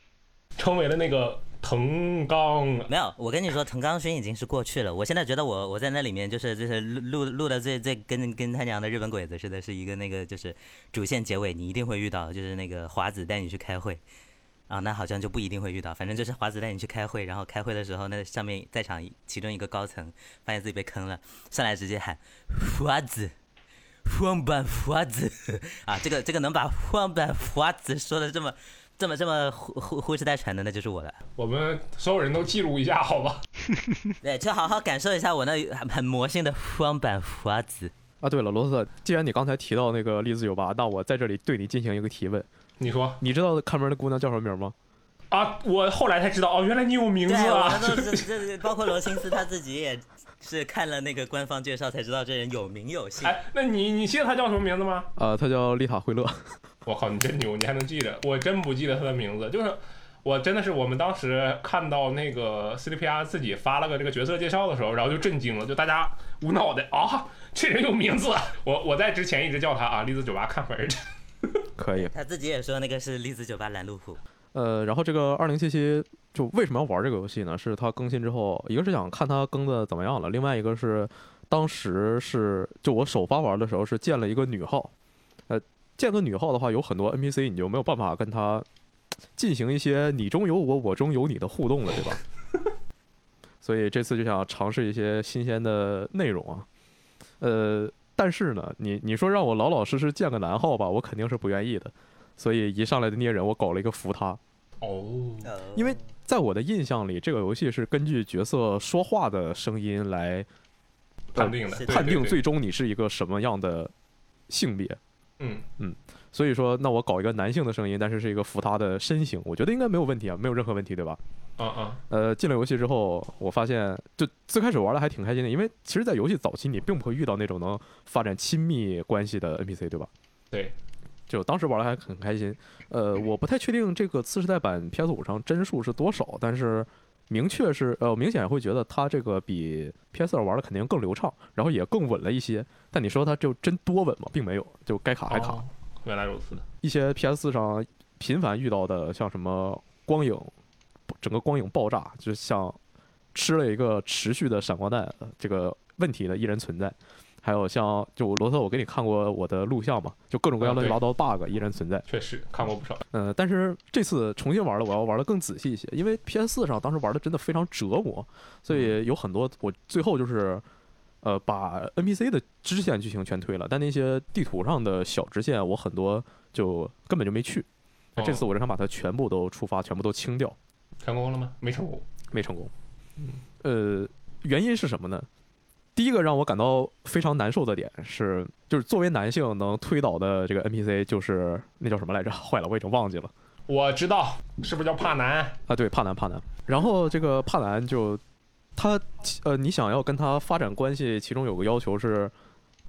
成为了那个藤冈，没有，我跟你说，藤冈勋已经是？过去了。我现在觉得我我在那里面就是就是？录录的最最跟跟他娘的日本鬼子似的，是？一个那个就是？主线结尾你一定会遇到，就是？那个华子带你去开会啊，那好像就不一定会遇到，反正就是？华子带你去开会，然后开会的时候那上面在场其中一个高层发现自己被坑了，上来直接喊华子，荒坂华子啊，这个这个能把荒坂华子说的这么。这么这么呼呼呼哧带喘的，那就是我的。我们所有人都记录一下，好吧？对，就好好感受一下我那很魔性的双板华子。啊，对了，罗斯，既然你刚才提到那个栗子酒吧，那我在这里对你进行一个提问。你说，你知道看门的姑娘叫什么名吗？啊，我后来才知道，哦，原来你有名字啊！这这包括罗辛斯他自己也是看了那个官方介绍才知道这人有名有姓。哎，那你你记得他叫什么名字吗？呃，他叫丽塔惠勒。我靠，你真牛，你还能记得？我真不记得他的名字。就是我真的是我们当时看到那个 C D P R 自己发了个这个角色介绍的时候，然后就震惊了，就大家无脑的啊，这人有名字。我我在之前一直叫他啊，栗子酒吧看门的。可以。他自己也说那个是栗子酒吧拦路虎。呃，然后这个二零七七就为什么要玩这个游戏呢？是它更新之后，一个是想看它更的怎么样了，另外一个是当时是就我首发玩的时候是建了一个女号。建个女号的话，有很多 NPC 你就没有办法跟他进行一些你中有我，我中有你的互动了，对吧？所以这次就想尝试一些新鲜的内容啊。呃，但是呢，你你说让我老老实实建个男号吧，我肯定是不愿意的。所以一上来的捏人，我搞了一个扶他，哦，因为在我的印象里，这个游戏是根据角色说话的声音来判定的，判定最终你是一个什么样的性别。嗯嗯所以说，那我搞一个男性的声音，但是是一个扶他的身形，我觉得应该没有问题啊，没有任何问题，对吧？啊啊，呃，进了游戏之后，我发现就最开始玩的还挺开心的，因为其实，在游戏早期你并不会遇到那种能发展亲密关系的 NPC，对吧？对，就当时玩的还很开心。呃，我不太确定这个次世代版 PS 五上帧数是多少，但是明确是呃，明显会觉得它这个比 PS 二玩的肯定更流畅，然后也更稳了一些。但你说它就真多稳吗？并没有，就该卡还卡。哦原来如此的，一些 PS 四上频繁遇到的，像什么光影，整个光影爆炸，就像吃了一个持续的闪光弹，呃这个问题呢依然存在。还有像就罗特，我给你看过我的录像嘛，就各种各样乱七八糟的 bug 依然存在。确实看过不少。嗯、但是这次重新玩了，我要玩的更仔细一些，因为 PS 四上当时玩的真的非常折磨，所以有很多我最后就是。呃，把 NPC 的支线剧情全推了，但那些地图上的小支线，我很多就根本就没去。那这次哦我是想把它全部都触发，全部都清掉，成功了吗？没成功。没成功。呃，原因是什么呢？第一个让我感到非常难受的点是，就是作为男性能推倒的这个 NPC 就是那叫什么来着？坏了，我已经忘记了。我知道，是不是叫帕南？啊，对，帕南帕南。然后这个帕南就他呃，你想要跟他发展关系，其中有个要求是，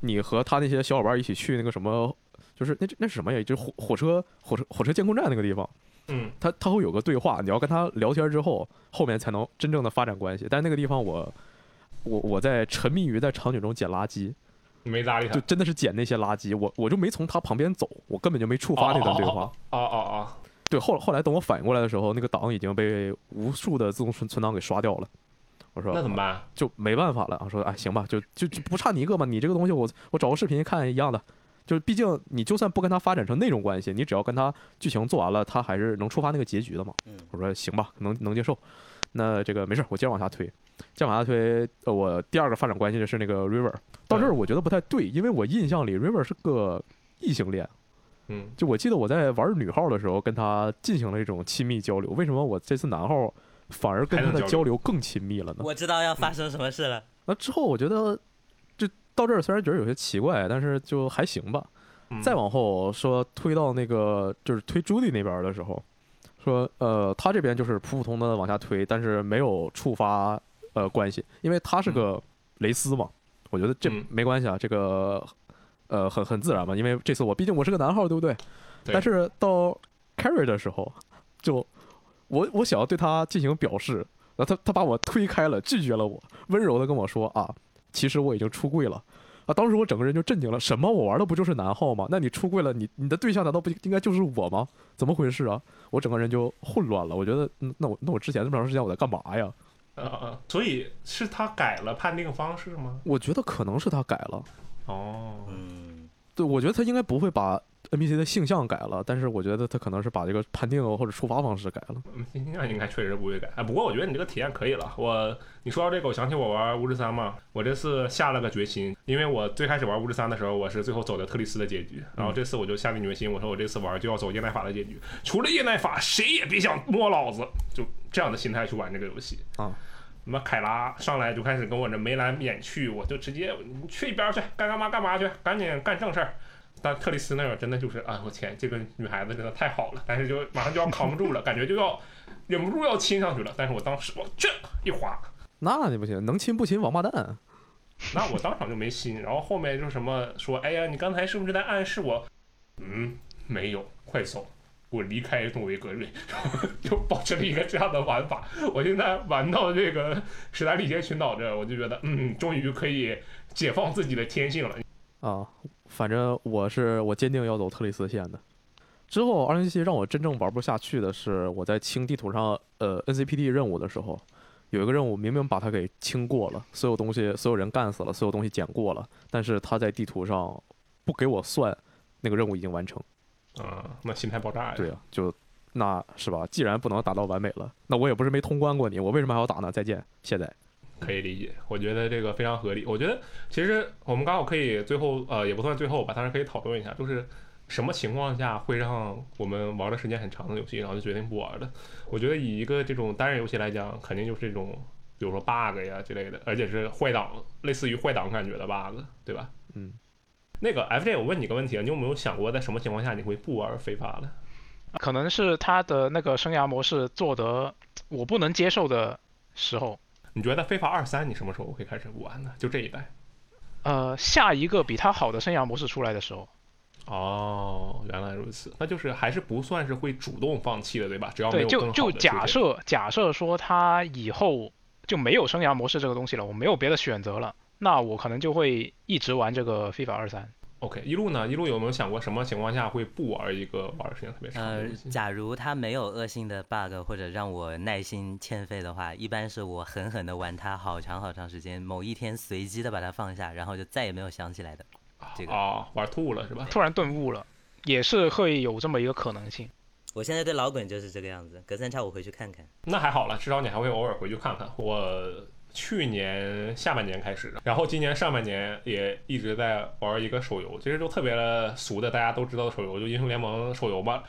你和他那些小伙伴一起去那个什么，就是那那是什么呀？就是火火车火车火车监控站那个地方，嗯，他他会有个对话，你要跟他聊天之后，后面才能真正的发展关系。但是那个地方我我我在沉迷于在场景中捡垃圾，没搭理他就。真的是捡那些垃圾，我我就没从他旁边走，我根本就没触发那段对话。哦哦哦，对，后后来等我反应过来的时候，那个档已经被无数的自动存存档给刷掉了。我说那怎么办？就没办法了啊，说哎行吧，就就就不差你一个嘛，你这个东西我我找个视频看一样的，就是毕竟你就算不跟他发展成那种关系，你只要跟他剧情做完了，他还是能触发那个结局的嘛。嗯我说行吧，能能接受。那这个没事，我接着往下推，接着往下推。呃，我第二个发展关系的是那个 River，到这儿我觉得不太对，因为我印象里 River 是个异性恋，嗯，就我记得我在玩女号的时候跟他进行了一种亲密交流，为什么我这次男号反而跟他的交交流更亲密了呢？我知道要发生什么事了。那之后我觉得，就到这儿虽然觉得有些奇怪，但是就还行吧。嗯再往后说推到那个就是推朱莉那边的时候，说呃他这边就是普普通通的往下推，但是没有触发呃关系，因为他是个蕾丝嘛，我觉得这嗯没关系啊，这个呃很很自然嘛，因为这次我毕竟我是个男号，对不对？对但是到 carry 的时候，就我我想要对他进行表示，然后他他把我推开了，拒绝了我，温柔的跟我说啊，其实我已经出柜了。啊！当时我整个人就震惊了，什么？我玩的不就是男号吗？那你出柜了，你你的对象难道不应该就是我吗？怎么回事啊？我整个人就混乱了。我觉得，嗯那我那我之前这么长时间我在干嘛呀？呃呃，所以是他改了判定方式吗？我觉得可能是他改了。哦，嗯，对，我觉得他应该不会把 NPC 的性向改了，但是我觉得他可能是把这个判定或者触发方式改了。嗯那应该确实不会改。哎，不过我觉得你这个体验可以了。我你说到这个，我想起我玩巫师三嘛，我这次下了个决心，因为我最开始玩巫师三的时候，我是最后走的特丽斯的结局，然后这次我就下定决心，我说我这次玩就要走叶奈法的结局，除了叶奈法，谁也别想摸老子，就这样的心态去玩这个游戏啊。什么凯拉上来就开始跟我这眉来眼去，我就直接你去一边去，该干嘛干嘛去，赶紧干正事儿。但特丽斯那儿真的就是啊，我天，这个女孩子真的太好了，但是就马上就要扛不住了，感觉就要忍不住要亲上去了。但是我当时我这一滑，那你不行，能亲不亲王八蛋。那我当场就没心。然后后面就什么说，哎呀，你刚才是不是在暗示我？嗯，没有，快走，我离开诺维格瑞，就保持了一个这样的玩法。我现在玩到这个史莱里杰群岛这，我就觉得，嗯，终于可以解放自己的天性了。啊，反正我是我坚定要走特里斯线的。之后，二零七七让我真正玩不下去的是，我在清地图上呃 NCPD 任务的时候，有一个任务明明把它给清过了，所有东西所有人干死了，所有东西捡过了，但是他在地图上不给我算那个任务已经完成。啊，那心态爆炸呀！对啊，就那是吧？既然不能达到完美了，那我也不是没通关过你，我为什么还要打呢？再见，现在。可以理解，我觉得这个非常合理。我觉得其实我们刚好可以最后呃也不算最后吧，但是可以讨论一下，就是什么情况下会让我们玩的时间很长的游戏，然后就决定不玩了。我觉得以一个这种单人游戏来讲，肯定就是这种，比如说 bug 呀之类的，而且是坏档，类似于坏档感觉的 bug，对吧？嗯。那个 FJ，我问你个问题啊，你有没有想过在什么情况下你会不玩非法的？可能是他的那个生涯模式做得我不能接受的时候。你觉得《非法二三》你什么时候会开始玩呢？就这一代？呃，下一个比它好的生涯模式出来的时候。哦，原来如此，那就是还是不算是会主动放弃的，对吧？只要没有对，就就假设假设说他以后就没有生涯模式这个东西了，我没有别的选择了，那我可能就会一直玩这个《非法二三》。OK，一路呢？一路有没有想过什么情况下会不玩一个玩的时间特别长的呃，假如它没有恶性的 bug 或者让我耐心欠费的话，一般是我狠狠的玩它好长好长时间，某一天随机的把它放下，然后就再也没有想起来的。这个啊，玩吐了是吧？突然顿悟了，也是会有这么一个可能性。我现在对老滚就是这个样子，隔三差五回去看看。那还好了，至少你还会偶尔回去看看我。去年下半年开始的，然后今年上半年也一直在玩一个手游，其实就特别的俗的，大家都知道的手游，就英雄联盟手游嘛。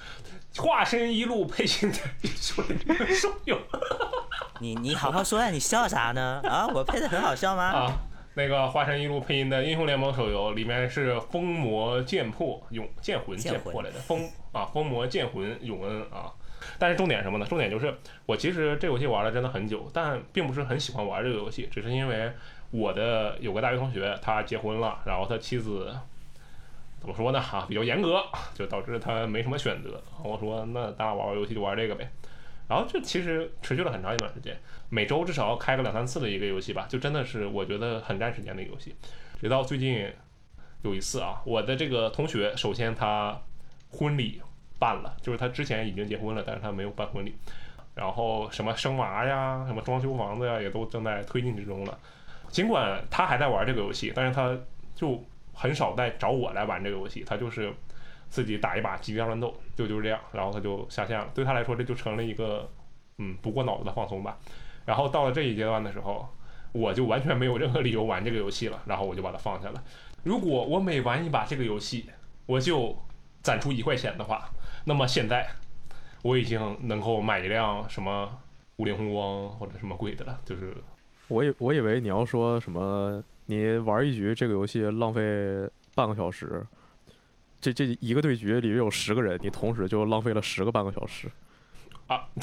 化身一路配音的英雄联盟手游。你你好好说呀，你笑啥呢？啊，我配的很好笑吗？啊，那个化身一路配音的英雄联盟手游里面是风魔剑魄永剑魂剑魄来的风啊，风魔剑魂永恩啊。但是重点什么呢？重点就是我其实这游戏玩了真的很久，但并不是很喜欢玩这个游戏，只是因为我的有个大学同学他结婚了，然后他妻子怎么说呢？哈，比较严格，就导致他没什么选择。我说那咱俩玩玩游戏就玩这个呗。然后这其实持续了很长一段时间，每周至少要开个两三次的一个游戏吧，就真的是我觉得很占时间的游戏。直到最近有一次啊，我的这个同学首先他婚礼。办了，就是他之前已经结婚了，但是他没有办婚礼。然后什么生娃呀，什么装修房子呀，也都正在推进之中了。尽管他还在玩这个游戏，但是他就很少再找我来玩这个游戏，他就是自己打一把极地乱斗，就就是这样。然后他就下线了。对他来说，这就成了一个嗯不过脑子的放松吧。然后到了这一阶段的时候，我就完全没有任何理由玩这个游戏了。然后我就把它放下了。如果我每玩一把这个游戏，我就攒出一块钱的话。那么现在，我已经能够买一辆什么五菱宏光或者什么贵的了。就是，我以我以为你要说什么，你玩一局这个游戏浪费半个小时，这这一个对局里面有十个人，你同时就浪费了十个半个小时。啊，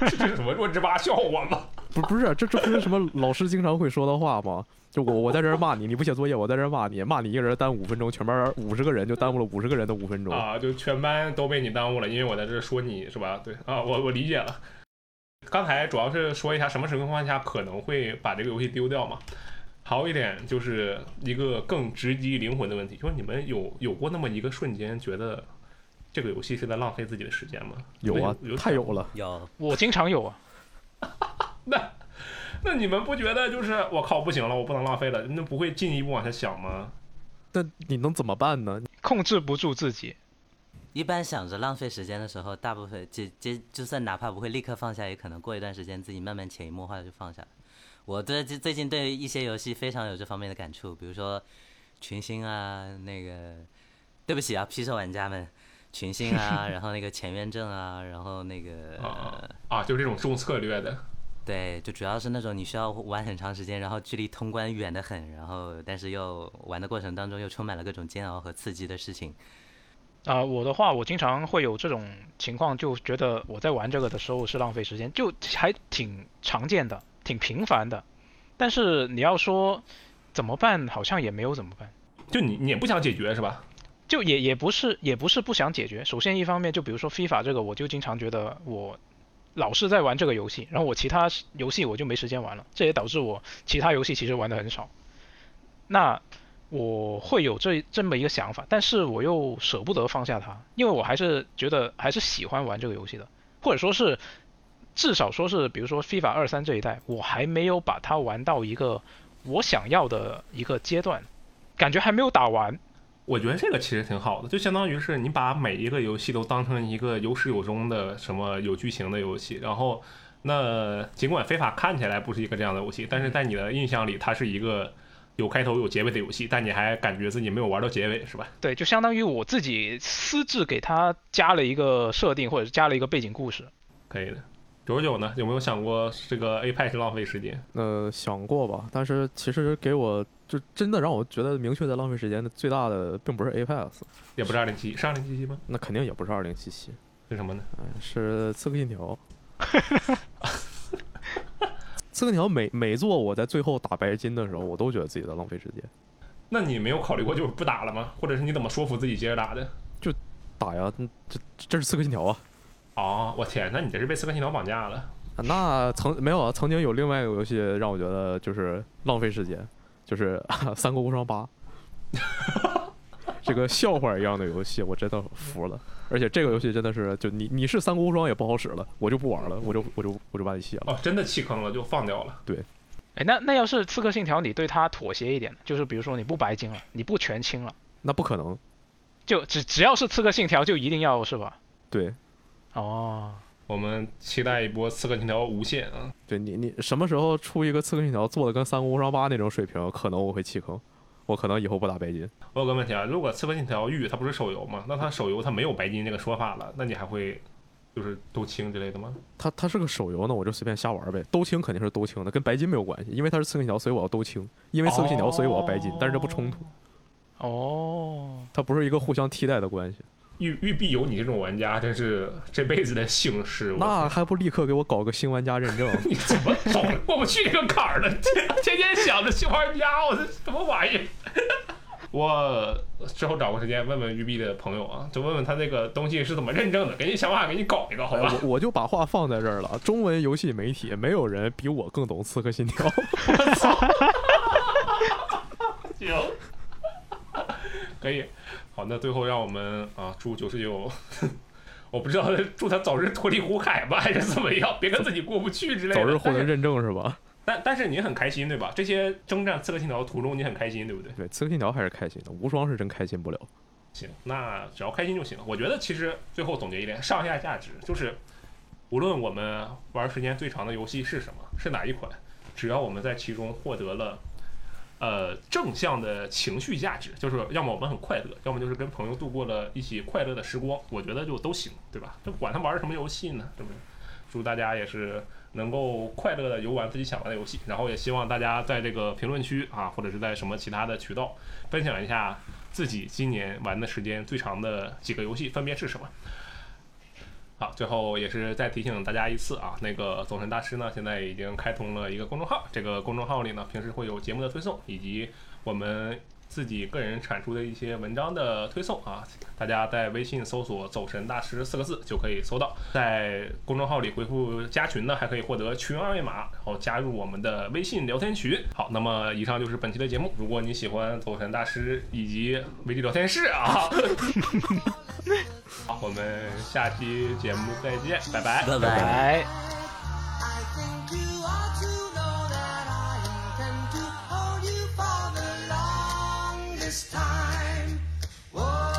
这是什么弱智吧笑话吗？不不是，这这不是什么老师经常会说的话吗？就我我在这儿骂你，你不写作业，我在这儿骂你，骂你一个人耽误五分钟，全班五十个人就耽误了五十个人的五分钟啊！就全班都被你耽误了，因为我在这儿说你是吧？对啊，我我理解了。刚才主要是说一下什么情况下可能会把这个游戏丢掉嘛。还有一点就是一个更直击灵魂的问题，就是你们有有过那么一个瞬间觉得这个游戏是在浪费自己的时间吗？有啊，太有了，有，我经常有啊。那。那你们不觉得就是我靠不行了，我不能浪费了，那不会进一步往下想吗？那你能怎么办呢？控制不住自己。一般想着浪费时间的时候，大部分就就就算哪怕不会立刻放下，也可能过一段时间自己慢慢潜移默化的就放下。我对最最近对一些游戏非常有这方面的感触，比如说群星啊，那个对不起啊，P 社玩家们，群星啊，然后那个前面症啊，然后那个啊啊，就是这种重策略的。对，就主要是那种你需要玩很长时间，然后距离通关远得很，然后但是又玩的过程当中又充满了各种煎熬和刺激的事情。啊，我的话，我经常会有这种情况，就觉得我在玩这个的时候是浪费时间，就还挺常见的，挺频繁的。但是你要说怎么办，好像也没有怎么办。就你你也不想解决是吧？就也也不是也不是不想解决。首先一方面，就比如说非法这个，我就经常觉得我。老是在玩这个游戏，然后我其他游戏我就没时间玩了，这也导致我其他游戏其实玩的很少。那我会有这这么一个想法，但是我又舍不得放下它，因为我还是觉得还是喜欢玩这个游戏的，或者说是至少说是，比如说 FIFA 二三这一代，我还没有把它玩到一个我想要的一个阶段，感觉还没有打完。我觉得这个其实挺好的，就相当于是你把每一个游戏都当成一个有始有终的什么有剧情的游戏，然后那尽管非法看起来不是一个这样的游戏，但是在你的印象里它是一个有开头有结尾的游戏，但你还感觉自己没有玩到结尾，是吧？对，就相当于我自己私自给它加了一个设定，或者是加了一个背景故事。可以的。九十九呢？有没有想过这个 A 派是浪费时间？呃，想过吧，但是其实给我就真的让我觉得明确在浪费时间的最大的，并不是 Apex，也不是二零七七，是二零七七吗？那肯定也不是二零七七，是什么呢？嗯，是刺客信条。刺客信条每每座我在最后打白金的时候，我都觉得自己在浪费时间。那你没有考虑过就是不打了吗？或者是你怎么说服自己接着打的？就打呀，这这是刺客信条啊。哦，我天，那你这是被刺客信条绑架了？那曾没有啊？曾经有另外一个游戏让我觉得就是浪费时间，就是 《三国无双八》，这个笑话一样的游戏，我真的服了。而且这个游戏真的是，就你你是三国无双也不好使了，我就不玩了，我就我就我就把你卸了。哦，真的弃坑了，就放掉了。对哎，那那要是刺客信条，你对它妥协一点，就是比如说你不白金了，你不全清了，那不可能，就只只要是刺客信条就一定要是吧？对哦，我们期待一波刺客信条无限啊！对，你你什么时候出一个刺客信条做的跟三国无双八那种水平，可能我会弃坑，我可能以后不打白金。我有个问题啊，如果刺客信条域它不是手游吗？那它手游它没有白金这个说法了，那你还会就是都清之类的吗？它它是个手游呢，我就随便瞎玩呗。都清肯定是都清的，跟白金没有关系，因为它是刺客信条，所以我要都清；因为刺客信条，所以我要白金，但是这不冲突，哦，它不是一个互相替代的关系。育育碧有你这种玩家，真是这辈子的幸事。那还不立刻给我搞个新玩家认证？你怎么总过不去这个坎儿呢？天天天想着新玩家，我这什么玩意儿？我之后找个时间问问玉碧的朋友啊，就问问他这个东西是怎么认证的，给你想办法给你搞一个，好吧？哎我我就把话放在这儿了。中文游戏媒体没有人比我更懂刺客信条。我操！行，可以。好，那最后让我们啊祝九十九，我不知道祝他早日脱离苦海吧，还是怎么样，别跟自己过不去之类的。早日获得认证是吧？但但是你很开心对吧？这些征战刺客信条途中你很开心对不对？对，刺客信条还是开心的，无双是真开心不了。行，那只要开心就行。我觉得其实最后总结一点，上下价值就是，无论我们玩时间最长的游戏是什么，是哪一款，只要我们在其中获得了。呃，正向的情绪价值，就是要么我们很快乐，要么就是跟朋友度过了一起快乐的时光，我觉得就都行，对吧？就管他玩什么游戏呢，对不对？祝大家也是能够快乐的游玩自己想玩的游戏，然后也希望大家在这个评论区啊，或者是在什么其他的渠道分享一下自己今年玩的时间最长的几个游戏分别是什么。好，最后也是再提醒大家一次啊，那个总神大师呢，现在已经开通了一个公众号，这个公众号里呢，平时会有节目的推送，以及我们自己个人产出的一些文章的推送啊。大家在微信搜索“走神大师”四个字就可以搜到，在公众号里回复加群呢，还可以获得群二维码，然后加入我们的微信聊天群。好，那么以上就是本期的节目。如果你喜欢走神大师以及微信聊天室啊。好，我们下期节目再见，拜拜。拜拜。this time. Whoa.